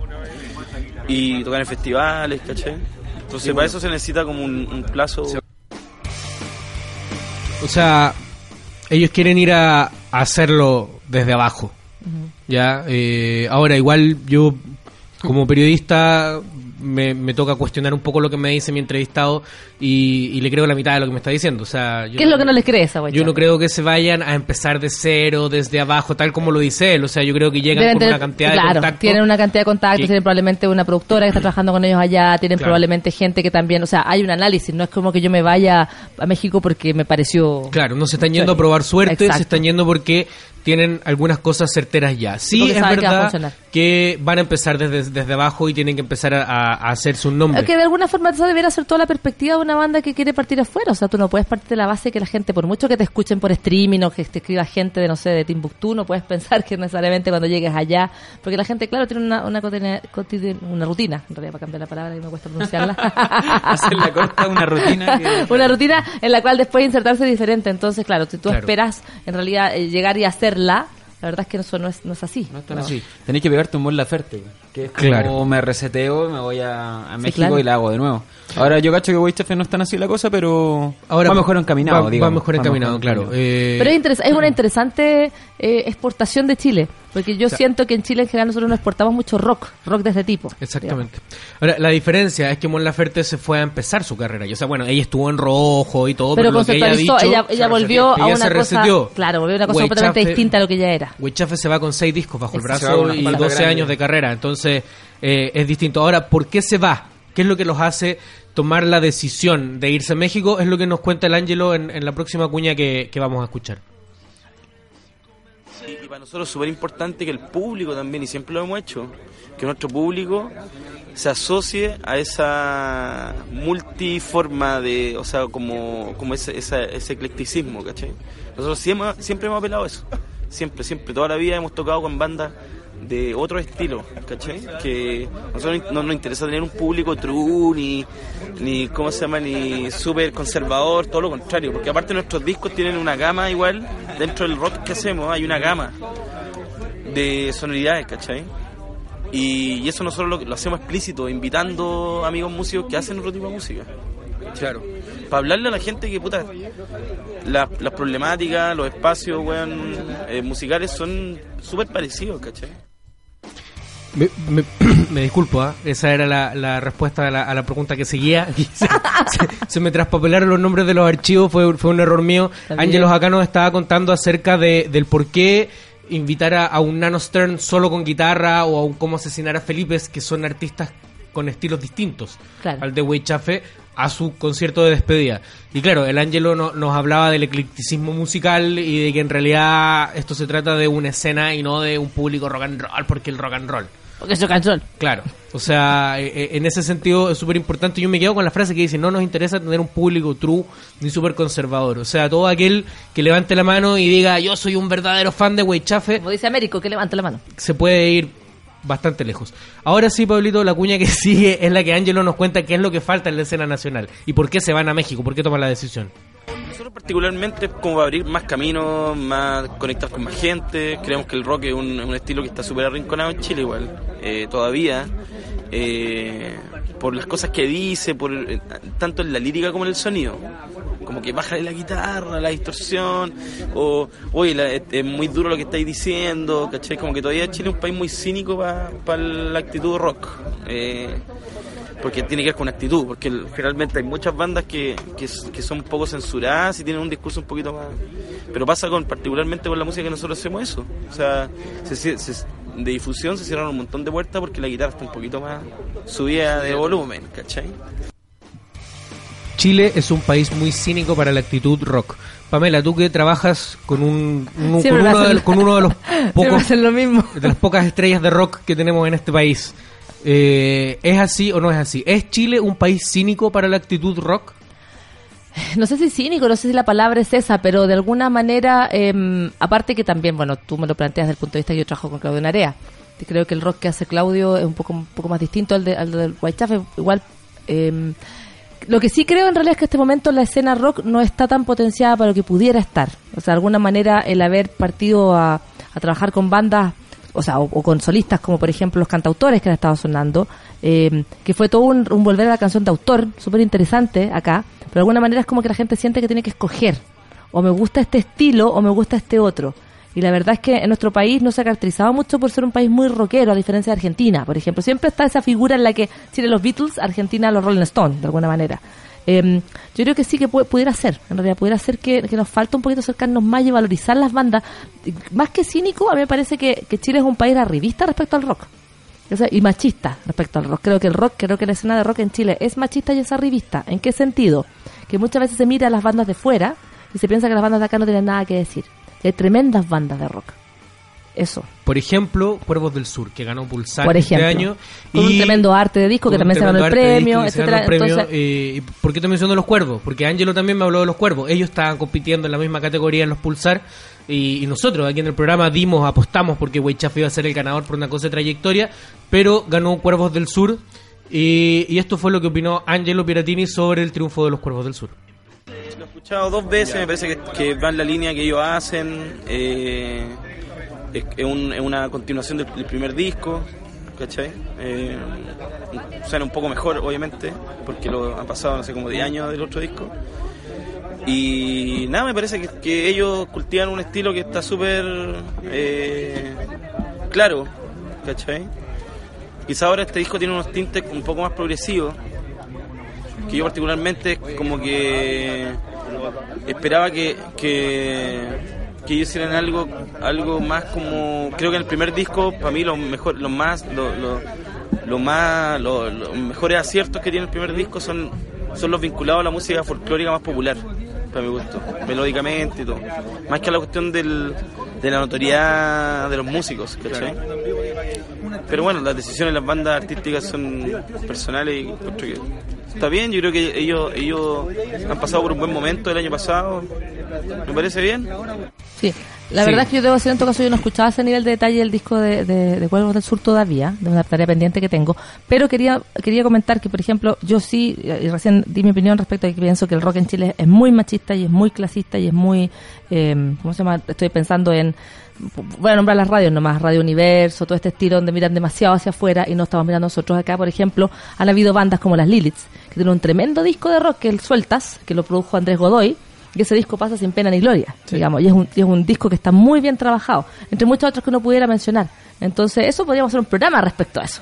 Y tocar en festivales, ¿cachai? Entonces para eso se necesita como un, un plazo... O sea, ellos quieren ir a, a hacerlo desde abajo. Ya, eh, ahora igual yo como periodista me, me toca cuestionar un poco lo que me dice mi entrevistado y, y le creo la mitad de lo que me está diciendo. O sea, yo- ¿Qué es lo que no les crees a? Yo no creo que se vayan a empezar de cero, desde abajo, tal como lo dice él. O sea, yo creo que llegan con una cantidad claro, de contactos. tienen una cantidad de contactos, que- tienen probablemente una productora que está trabajando con ellos allá, tienen Claro. probablemente gente que también, o sea, hay un análisis, no es como que yo me vaya a México porque me pareció... Claro, no se están yendo a probar suerte, Exacto. se están yendo porque tienen algunas cosas certeras ya. Sí, es saben que va a verdad que van a empezar desde, desde abajo y tienen que empezar a, a hacerse un nombre. Que de alguna forma eso debería ser toda la perspectiva de una banda que quiere partir afuera. O sea, tú no puedes partir de la base que la gente, por mucho que te escuchen por streaming o que te escriba gente de, no sé, de Timbuktu, no puedes pensar que necesariamente cuando llegues allá, porque la gente, claro, tiene una, una, cotidiana- cotidiana- una rutina, en realidad, para cambiar la palabra que me cuesta pronunciarla. Hacerla corta, una rutina que- una rutina en la cual después insertarse diferente. Entonces, claro, si tú Claro. esperas en realidad eh, llegar y hacerla, la verdad es que eso no es, no es así. No es tan No. así. Tenéis que pegarte un buen laferte, que es como Claro. me reseteo, me voy a, a México claro. y la hago de nuevo. Ahora yo cacho que Weichafe no es tan así la cosa, pero Ahora va mejor encaminado, va, va digamos. mejor encaminado, claro. Eh, Pero es, interes- es una interesante eh, exportación de Chile, porque yo siento que en Chile en general nosotros no exportamos mucho rock, rock de este tipo. Exactamente. Ahora, la diferencia es que Mon Laferte se fue a empezar su carrera. Y, o sea, bueno, ella estuvo en rojo y todo, Pero pero, lo que ella dicho, ella, ella volvió a ella una se cosa, claro, volvió a una cosa Weichafe- completamente distinta a lo que ya era. Weichafe se va con seis discos bajo el va brazo y espalda 12 grande. años de carrera. Entonces, eh, es distinto. Ahora, ¿por qué se va? ¿Qué es lo que los hace tomar la decisión de irse a México, es lo que nos cuenta el Ángelo en, la próxima cuña que, vamos a escuchar. Y para nosotros es súper importante que el público también, y siempre lo hemos hecho, que nuestro público se asocie a esa multiforma de, o sea, como, como ese eclecticismo, ¿cachai? Nosotros siempre, siempre hemos apelado a eso, siempre, siempre, toda la vida hemos tocado con bandas de otro estilo, ¿cachai? Que a nosotros no nos interesa tener un público true, ni, ni ¿cómo se llama? Ni súper conservador, todo lo contrario, porque aparte nuestros discos tienen una gama igual, dentro del rock que hacemos hay una gama de sonoridades, ¿cachai? Y, y eso nosotros lo, lo hacemos explícito, invitando amigos músicos que hacen otro tipo de música. Claro. Para hablarle a la gente que, puta, la- las problemáticas, los espacios, weón, eh, musicales son súper parecidos, ¿cachai? Me, me- me disculpo, ¿ah? esa era la, la respuesta a la, a la pregunta que seguía. Se, se- se me traspapelaron los nombres de los archivos, fue, fue un error mío. Ángelos acá nos estaba contando acerca de, del por qué invitar a, a un Nano Stern solo con guitarra o a un Cómo asesinar a Felipe, que son artistas con estilos distintos Claro. al de Weichafe, a su concierto de despedida. Y claro, el Ángelo no- nos hablaba del eclecticismo musical y de que en realidad esto se trata de una escena y no de un público rock and roll, porque el rock and roll. Porque eso canción. Claro, o sea, eh, eh, en ese sentido es súper importante. Yo me quedo con la frase que dice, no nos interesa tener un público true ni súper conservador. O sea, todo aquel que levante la mano y diga, yo soy un verdadero fan de Weichafe, Como dice Américo, que levante la mano. se puede ir bastante lejos. Ahora sí, Pablito, la cuña que sigue es la que Ángelo nos cuenta qué es lo que falta en la escena nacional y por qué se van a México, por qué toman la decisión. Nosotros particularmente como abrir más caminos, más conectar con más gente. Creemos que el rock es un, un estilo que está súper arrinconado en Chile igual, eh, todavía. eh, por las cosas que dice, por eh, tanto en la lírica como en el sonido. Como que baja la guitarra, la distorsión, o oye, la- es, es muy duro lo que estáis diciendo, ¿cachai? Como que todavía Chile es un país muy cínico para la actitud rock. Eh, porque tiene que ver con actitud, porque generalmente hay muchas bandas que, que, son un poco censuradas y tienen un discurso un poquito más... Pero pasa con particularmente con la música que nosotros hacemos eso. O sea, se- se- se- de difusión se cierran un montón de puertas porque la guitarra está un poquito más subida de volumen, ¿cachai? Chile es un país muy cínico para la actitud rock. Pamela, tú que trabajas con un, con, uno de, con uno de los pocos lo mismo. de las pocas estrellas de rock que tenemos en este país. Eh, ¿Es así o no es así? ¿Es Chile un país cínico para la actitud rock? no sé si cínico, no sé si la palabra es esa, pero de alguna manera, eh, aparte que también, bueno, tú me lo planteas desde el punto de vista que yo trabajo con Claudio Narea. Creo que el rock que hace Claudio es un poco, un poco más distinto al, de, al del Whitechafe. Igual, eh, lo que sí creo en realidad es que en este momento la escena rock no está tan potenciada para lo que pudiera estar. O sea, de alguna manera el haber partido a, a trabajar con bandas, o sea, o, con solistas como por ejemplo los cantautores que han estado sonando, eh, que fue todo un, un volver a la canción de autor, súper interesante acá, pero de alguna manera es como que la gente siente que tiene que escoger, o me gusta este estilo o me gusta este otro. Y la verdad es que en nuestro país no se ha caracterizado mucho por ser un país muy rockero, a diferencia de Argentina, por ejemplo. Siempre está esa figura en la que Chile los Beatles, Argentina los Rolling Stones, de alguna manera. Eh, yo creo que sí que pu- pudiera ser, en realidad pudiera ser que, nos falta un poquito acercarnos más y valorizar las bandas. Más que cínico, a mí me parece que, que Chile es un país arribista respecto al rock. Y machista respecto al rock. Creo que el rock, creo que la escena de rock en Chile es machista y es arribista. ¿En qué sentido? Que muchas veces se mira a las bandas de fuera y se piensa que las bandas de acá no tienen nada que decir. Y hay tremendas bandas de rock. Eso. Por ejemplo, Cuervos del Sur, que ganó Pulsar Por este ejemplo. año. Con un tremendo arte de disco que también se ganó el premio, etcétera. Entonces, eh, ¿y ¿Por qué te menciono los cuervos? Porque Ángelo también me habló de los cuervos. Ellos estaban compitiendo en la misma categoría en los Pulsar. Y, y nosotros aquí en el programa dimos, apostamos porque Weichaf iba a ser el ganador por una cosa de trayectoria. Pero ganó Cuervos del Sur. Y, y esto fue lo que opinó Angelo Piratini sobre el triunfo de los Cuervos del Sur. He escuchado dos veces, me parece que, que va en la línea que ellos hacen. eh, es, un- es una continuación del, primer disco, ¿cachai? Eh, suena un poco mejor, obviamente, porque lo han pasado, no sé, como 10 años del otro disco. Y nada, me parece que, que ellos cultivan un estilo que está súper eh, claro, ¿cachai? Quizá ahora este disco tiene unos tintes un poco más progresivos, que yo particularmente como que esperaba que, que, que ellos hicieran algo algo más como creo que en el primer disco para mí lo mejor lo más lo, lo- lo más, lo- los mejores aciertos que tiene el primer disco son, son los vinculados a la música folclórica más popular, para mi gusto, melódicamente y todo. Más que a la cuestión del, de la notoriedad de los músicos, ¿cachai? Pero bueno, las decisiones de las bandas artísticas son personales y que está bien. Yo creo que ellos, ellos han pasado por un buen momento el año pasado. Me parece bien. Sí, la Sí. verdad es que yo debo decir en todo caso, yo no escuchaba ese nivel de detalle del disco de, de, de Cuervos del Sur todavía, de una tarea pendiente que tengo, pero quería quería comentar que, por ejemplo, yo sí, y recién di mi opinión respecto a que pienso que el rock en Chile es muy machista y es muy clasista y es muy, eh, ¿cómo se llama? Estoy pensando en, voy a nombrar las radios nomás, Radio Universo, todo este estilo donde miran demasiado hacia afuera y no estamos mirando nosotros acá, por ejemplo, han habido bandas como las Liliths, que tienen un tremendo disco de rock que el Sueltas, que lo produjo Andrés Godoy, y ese disco pasa sin pena ni gloria, digamos, y es, un, y es un disco que está muy bien trabajado, entre muchos otros que uno pudiera mencionar. Entonces, eso podríamos hacer un programa respecto a eso.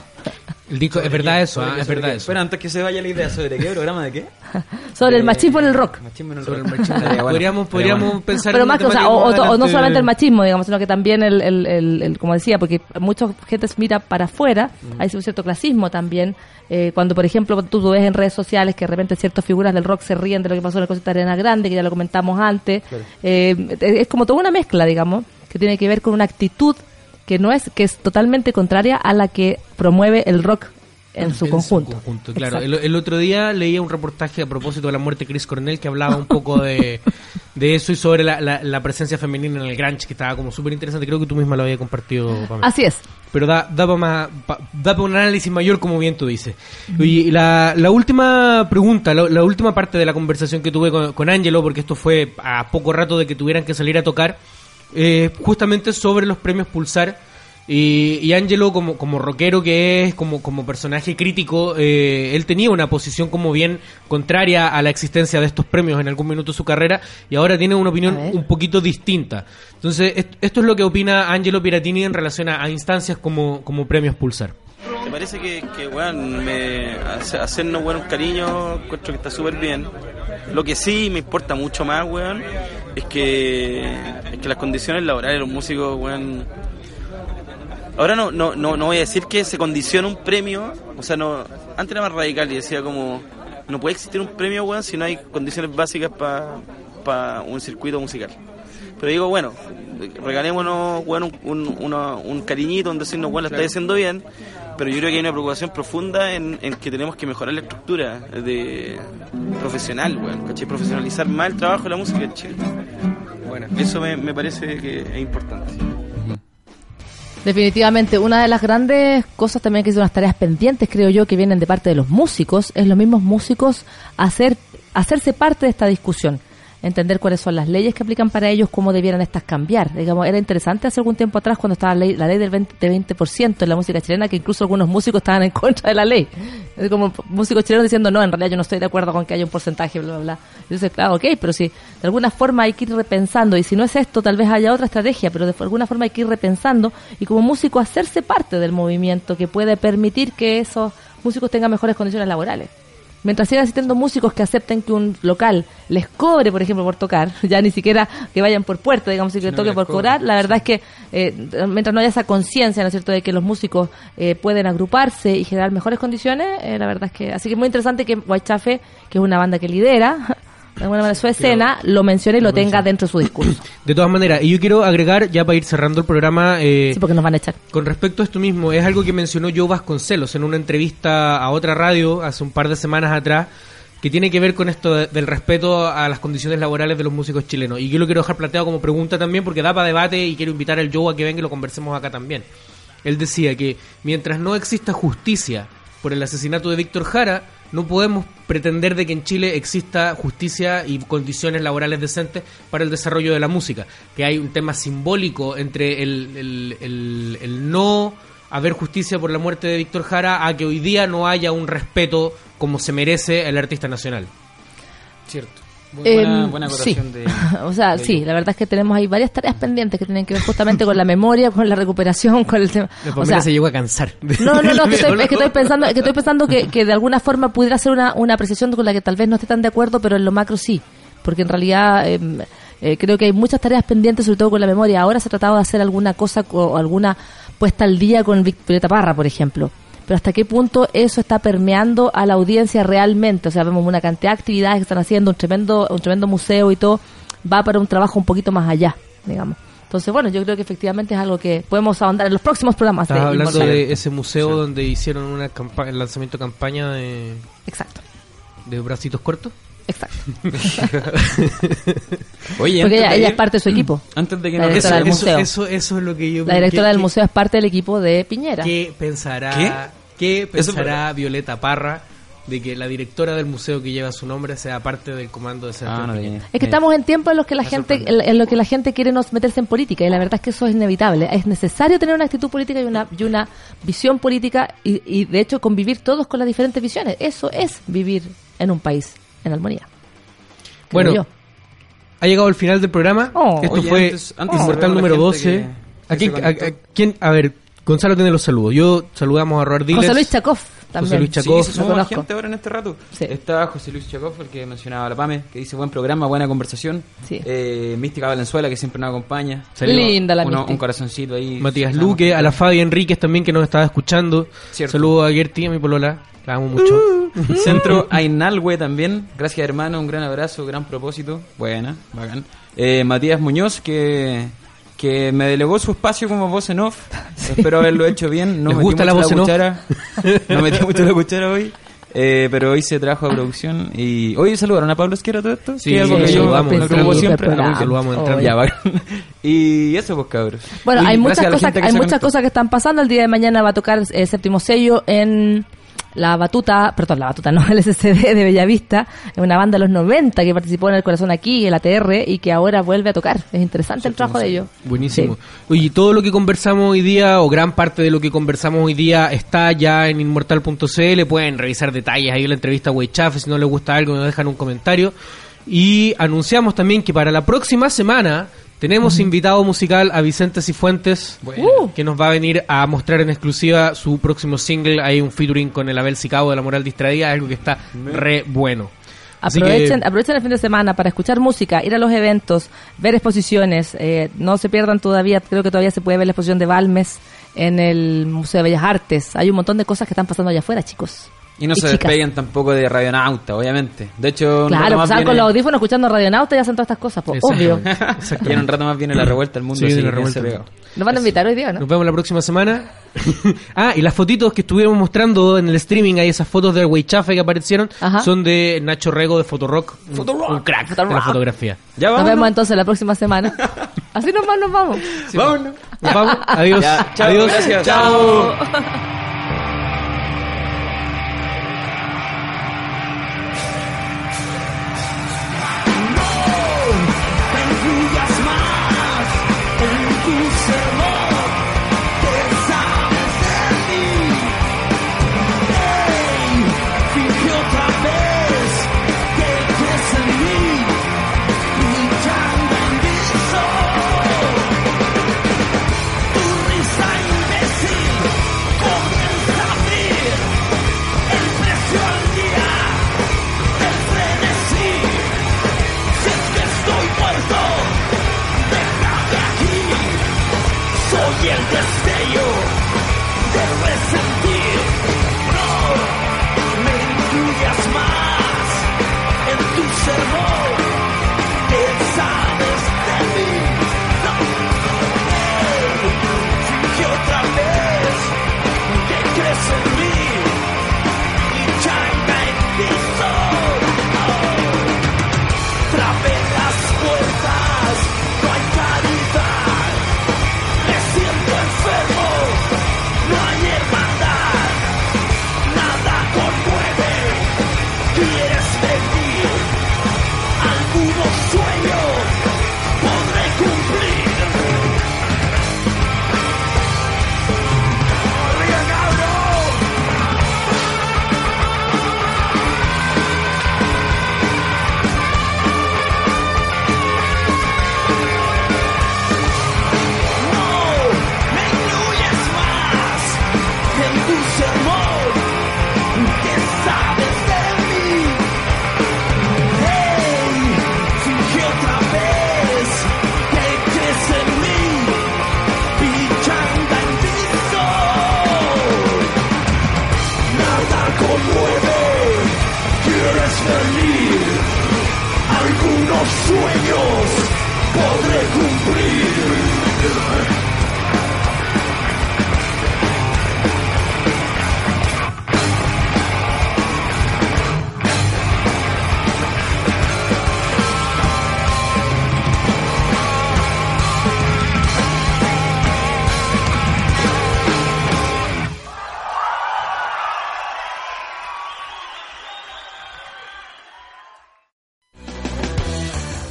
El disco, es verdad eso, ¿Sobre ah, es verdad qué? eso. Espera, antes que se vaya la idea, ¿sobre qué programa de qué? Sobre el machismo en el rock. Machismo en el Sobre rock. el machismo. Bueno, Podríamos, podríamos bueno. pensar Pero en más que, o, sea, o, o- o no solamente el machismo, digamos, sino que también el, el, el- el- como decía, porque mucha gente se mira para afuera, hay un cierto clasismo también, eh, cuando por ejemplo tú ves en redes sociales que de repente ciertas figuras del rock se ríen de lo que pasó en concierto de Arena Grande, que ya lo comentamos antes, eh, es como toda una mezcla, digamos, que tiene que ver con una actitud que no es, que es totalmente contraria a la que promueve el rock en su conjunto. claro. Exacto. El, el otro día leía un reportaje a propósito de la muerte de Chris Cornell que hablaba un poco de, de eso y sobre la, la- la presencia femenina en el Grunge, que estaba como súper interesante. Creo que tú misma lo habías compartido, Pamela. Así es. Pero da, da para da pa un análisis mayor, como bien tú dices. Y la, la última pregunta, la, la última parte de la conversación que tuve con, con Angelo, porque esto fue a poco rato de que tuvieran que salir a tocar, eh, justamente sobre los premios Pulsar. Y, y Angelo, como, como rockero que es, como, como personaje crítico, eh, él tenía una posición como bien contraria a la existencia de estos premios en algún minuto de su carrera y ahora tiene una opinión un poquito distinta. Entonces, est- esto es lo que opina Angelo Piratini en relación a, a instancias como, como premios Pulsar. Me parece que, que weón, me, hace- hacernos weón, un cariño, encuentro que está súper bien. Lo que sí me importa mucho más, weón, es que, es que las condiciones laborales de los músicos, weón. Ahora no, no, no, no voy a decir que se condiciona un premio, o sea, no, antes era más radical y decía como, no puede existir un premio, weón, si no hay condiciones básicas para un circuito musical. Pero digo, bueno, regalémonos bueno, un, un, una- un cariñito, en decirnos, bueno, lo está haciendo bien, pero yo creo que hay una preocupación profunda en, que tenemos que mejorar la estructura de profesional, bueno, ¿cachai? Profesionalizar más el trabajo de la música en Chile. Bueno, eso me, parece que es importante. Definitivamente, una de las grandes cosas también que son unas tareas pendientes, creo yo, que vienen de parte de los músicos, es los mismos músicos hacer, hacerse parte de esta discusión. Entender cuáles son las leyes que aplican para ellos, cómo debieran estas cambiar. Digamos, era interesante hace algún tiempo atrás cuando estaba la ley, la ley del 20%, de 20% en la música chilena, que incluso algunos músicos estaban en contra de la ley. Es como músicos chilenos diciendo, no, en realidad yo no estoy de acuerdo con que haya un porcentaje, bla, bla, bla. Entonces, claro, ok, pero si de alguna forma hay que ir repensando, y si no es esto, tal vez haya otra estrategia, pero de alguna forma hay que ir repensando y como músico hacerse parte del movimiento que puede permitir que esos músicos tengan mejores condiciones laborales. Mientras sigan existiendo músicos que acepten que un local les cobre, por ejemplo, por tocar, ya ni siquiera que vayan por puerta, digamos, y que no por cobrar, la verdad es que eh, mientras no haya esa conciencia, ¿no es cierto?, de que los músicos eh, pueden agruparse y generar mejores condiciones, eh, la verdad es que... Así que es muy interesante que Whitechafe, que es una banda que lidera, de alguna manera su escena, lo mencione y lo tenga dentro de su discurso. De todas maneras, y yo quiero agregar, ya para ir cerrando el programa, eh, Sí, porque nos van a echar. con respecto a esto mismo, es algo que mencionó Joe Vasconcelos en una entrevista a otra radio hace un par de semanas atrás, que tiene que ver con esto de- del respeto a las condiciones laborales de los músicos chilenos. Y yo lo quiero dejar planteado como pregunta también, porque da para debate y quiero invitar al Joe a que venga y lo conversemos acá también. Él decía que mientras no exista justicia por el asesinato de Víctor Jara, no podemos pretender de que en Chile exista justicia y condiciones laborales decentes para el desarrollo de la música. Que hay un tema simbólico entre el, el- el- el no haber justicia por la muerte de Víctor Jara a que hoy día no haya un respeto como se merece el artista nacional. Cierto. Muy buena, buena sí. de... o sea, de sí, ello. la verdad es que tenemos ahí varias tareas pendientes que tienen que ver justamente con la memoria, con la recuperación, con el tema. O sea, se llegó a cansar. no, no, no, que estoy, es que estoy pensando, es que estoy pensando que, que de alguna forma pudiera ser una, una apreciación con la que tal vez no esté tan de acuerdo, pero en lo macro sí, porque en realidad em, eh, creo que hay muchas tareas pendientes, sobre todo con la memoria. Ahora se ha tratado de hacer alguna cosa o alguna puesta al día con Victorieta Parra, por ejemplo. Pero hasta qué punto eso está permeando a la audiencia realmente. O sea, vemos una cantidad de actividades que están haciendo, un tremendo, un tremendo museo y todo, va para un trabajo un poquito más allá, digamos. Entonces, bueno, yo creo que efectivamente es algo que podemos ahondar en los próximos programas. Estás hablando de ese museo donde hicieron una campa- el lanzamiento de campaña de, Exacto, de bracitos cortos. Exacto. Oye, Porque ella, ella ir- es parte de su equipo. Antes de que La directora del eso, museo. eso, eso es lo que yo La directora ¿qué- del qué- museo es parte del equipo de Piñera. ¿Qué pensará, ¿qué pensará Violeta Parra de que la directora del museo que lleva su nombre sea parte del comando de Sebastián Ah, no Es que estamos en tiempos en los que la Me gente, en, en lo que la gente quiere nos meterse en política y la verdad es que eso es inevitable. Es necesario tener una actitud política y una y una visión política y, y, de hecho convivir todos con las diferentes visiones. Eso es vivir en un país en armonía. Creo Bueno, yo. ha llegado el final del programa. Oh. Esto Oye, fue antes- antes Inmortal número gente 12. que- ¿A, a- quién- a ver, Gonzalo tiene los saludos. Yo saludamos a Robert Diles. José Luis Chakov también. Luis Chakov. Sí, somos gente ahora en este rato. Sí. Está José Luis Chakov, el que mencionaba la PAME, que dice buen programa, buena conversación. Sí. Eh, Mística Valenzuela, que siempre nos acompaña. Saludos. Linda la Uno-. Un corazoncito ahí. Matías Luque, a la Fabi Enríquez también que nos estaba escuchando. Cierto. Saludos a Gertie, a mi polola. La amo mucho. Centro Ainalwe también. Gracias, hermano. Un gran abrazo, gran propósito. Buena, bacán. Eh, Matías Muñoz, que, que me delegó su espacio como voz en off. Espero haberlo hecho bien. No ¿Les metí gusta la voz en off? cuchara. No metí mucho la cuchara hoy. Eh, pero hoy se trajo a producción y hoy saludaron a Pablo Esquera todo esto Sí, Que algo sí, que yo saludamos, no entrando. como siempre Programa. Ah, saludamos entrando. ya, bacán. y eso pues cabros Bueno, Oye, hay muchas la cosas, hay muchas cosas que están pasando. El día de mañana va a tocar eh, séptimo sello en la batuta, perdón, la batuta no, el SCD de Bellavista, una banda de los 90 que participó en el corazón aquí, el ATR, y que ahora vuelve a tocar. Es interesante el trabajo de ellos. Buenísimo. Oye, todo lo que conversamos hoy día, o gran parte de lo que conversamos hoy día, está ya en inmortal.cl. Pueden revisar detalles ahí en la entrevista a Weichafe. Si no les gusta algo, nos dejan un comentario. Y anunciamos también que para la próxima semana tenemos invitado musical a Vicente Cifuentes, Uh. que nos va a venir a mostrar en exclusiva su próximo single. Hay un featuring con el Abel Sicabo de La Moral Distraída, algo que está re bueno. Que- Aprovechen, aprovechen el fin de semana para escuchar música, ir a los eventos, ver exposiciones. eh, no se pierdan todavía, creo que todavía se puede ver la exposición de Balmes en el Museo de Bellas Artes. Hay un montón de cosas que están pasando allá afuera, chicos. Y no Y se chicas. despeguen tampoco de Radionauta obviamente de hecho Claro, más pues con viene- los audífonos escuchando Radionauta y hacen todas estas cosas, pues, obvio. Y en un rato más viene la revuelta al mundo Sí, así viene la revuelta. Nos van a invitar hoy día, ¿no? Nos vemos la próxima semana. ah, y las fotitos que estuvimos mostrando en el streaming, ahí esas fotos del Weichafe que aparecieron, Ajá. son de Nacho Rego de Fotorock, un, un crack de la Fotorock. fotografía. ya Nos vemos entonces la próxima semana. Así nomás nos vamos. vámonos Nos vamos, adiós. Ya, chao, adiós. gracias. Chao.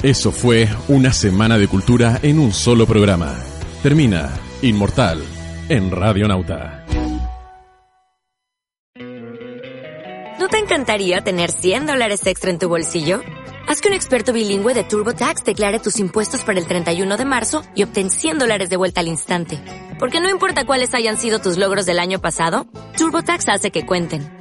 Eso fue una semana de cultura en un solo programa. Termina Inmortal en Radio Nauta. ¿No te encantaría tener 100 dólares extra en tu bolsillo? Haz que un experto bilingüe de TurboTax declare tus impuestos para el 31 de marzo y obtén 100 dólares de vuelta al instante. Porque no importa cuáles hayan sido tus logros del año pasado, TurboTax hace que cuenten.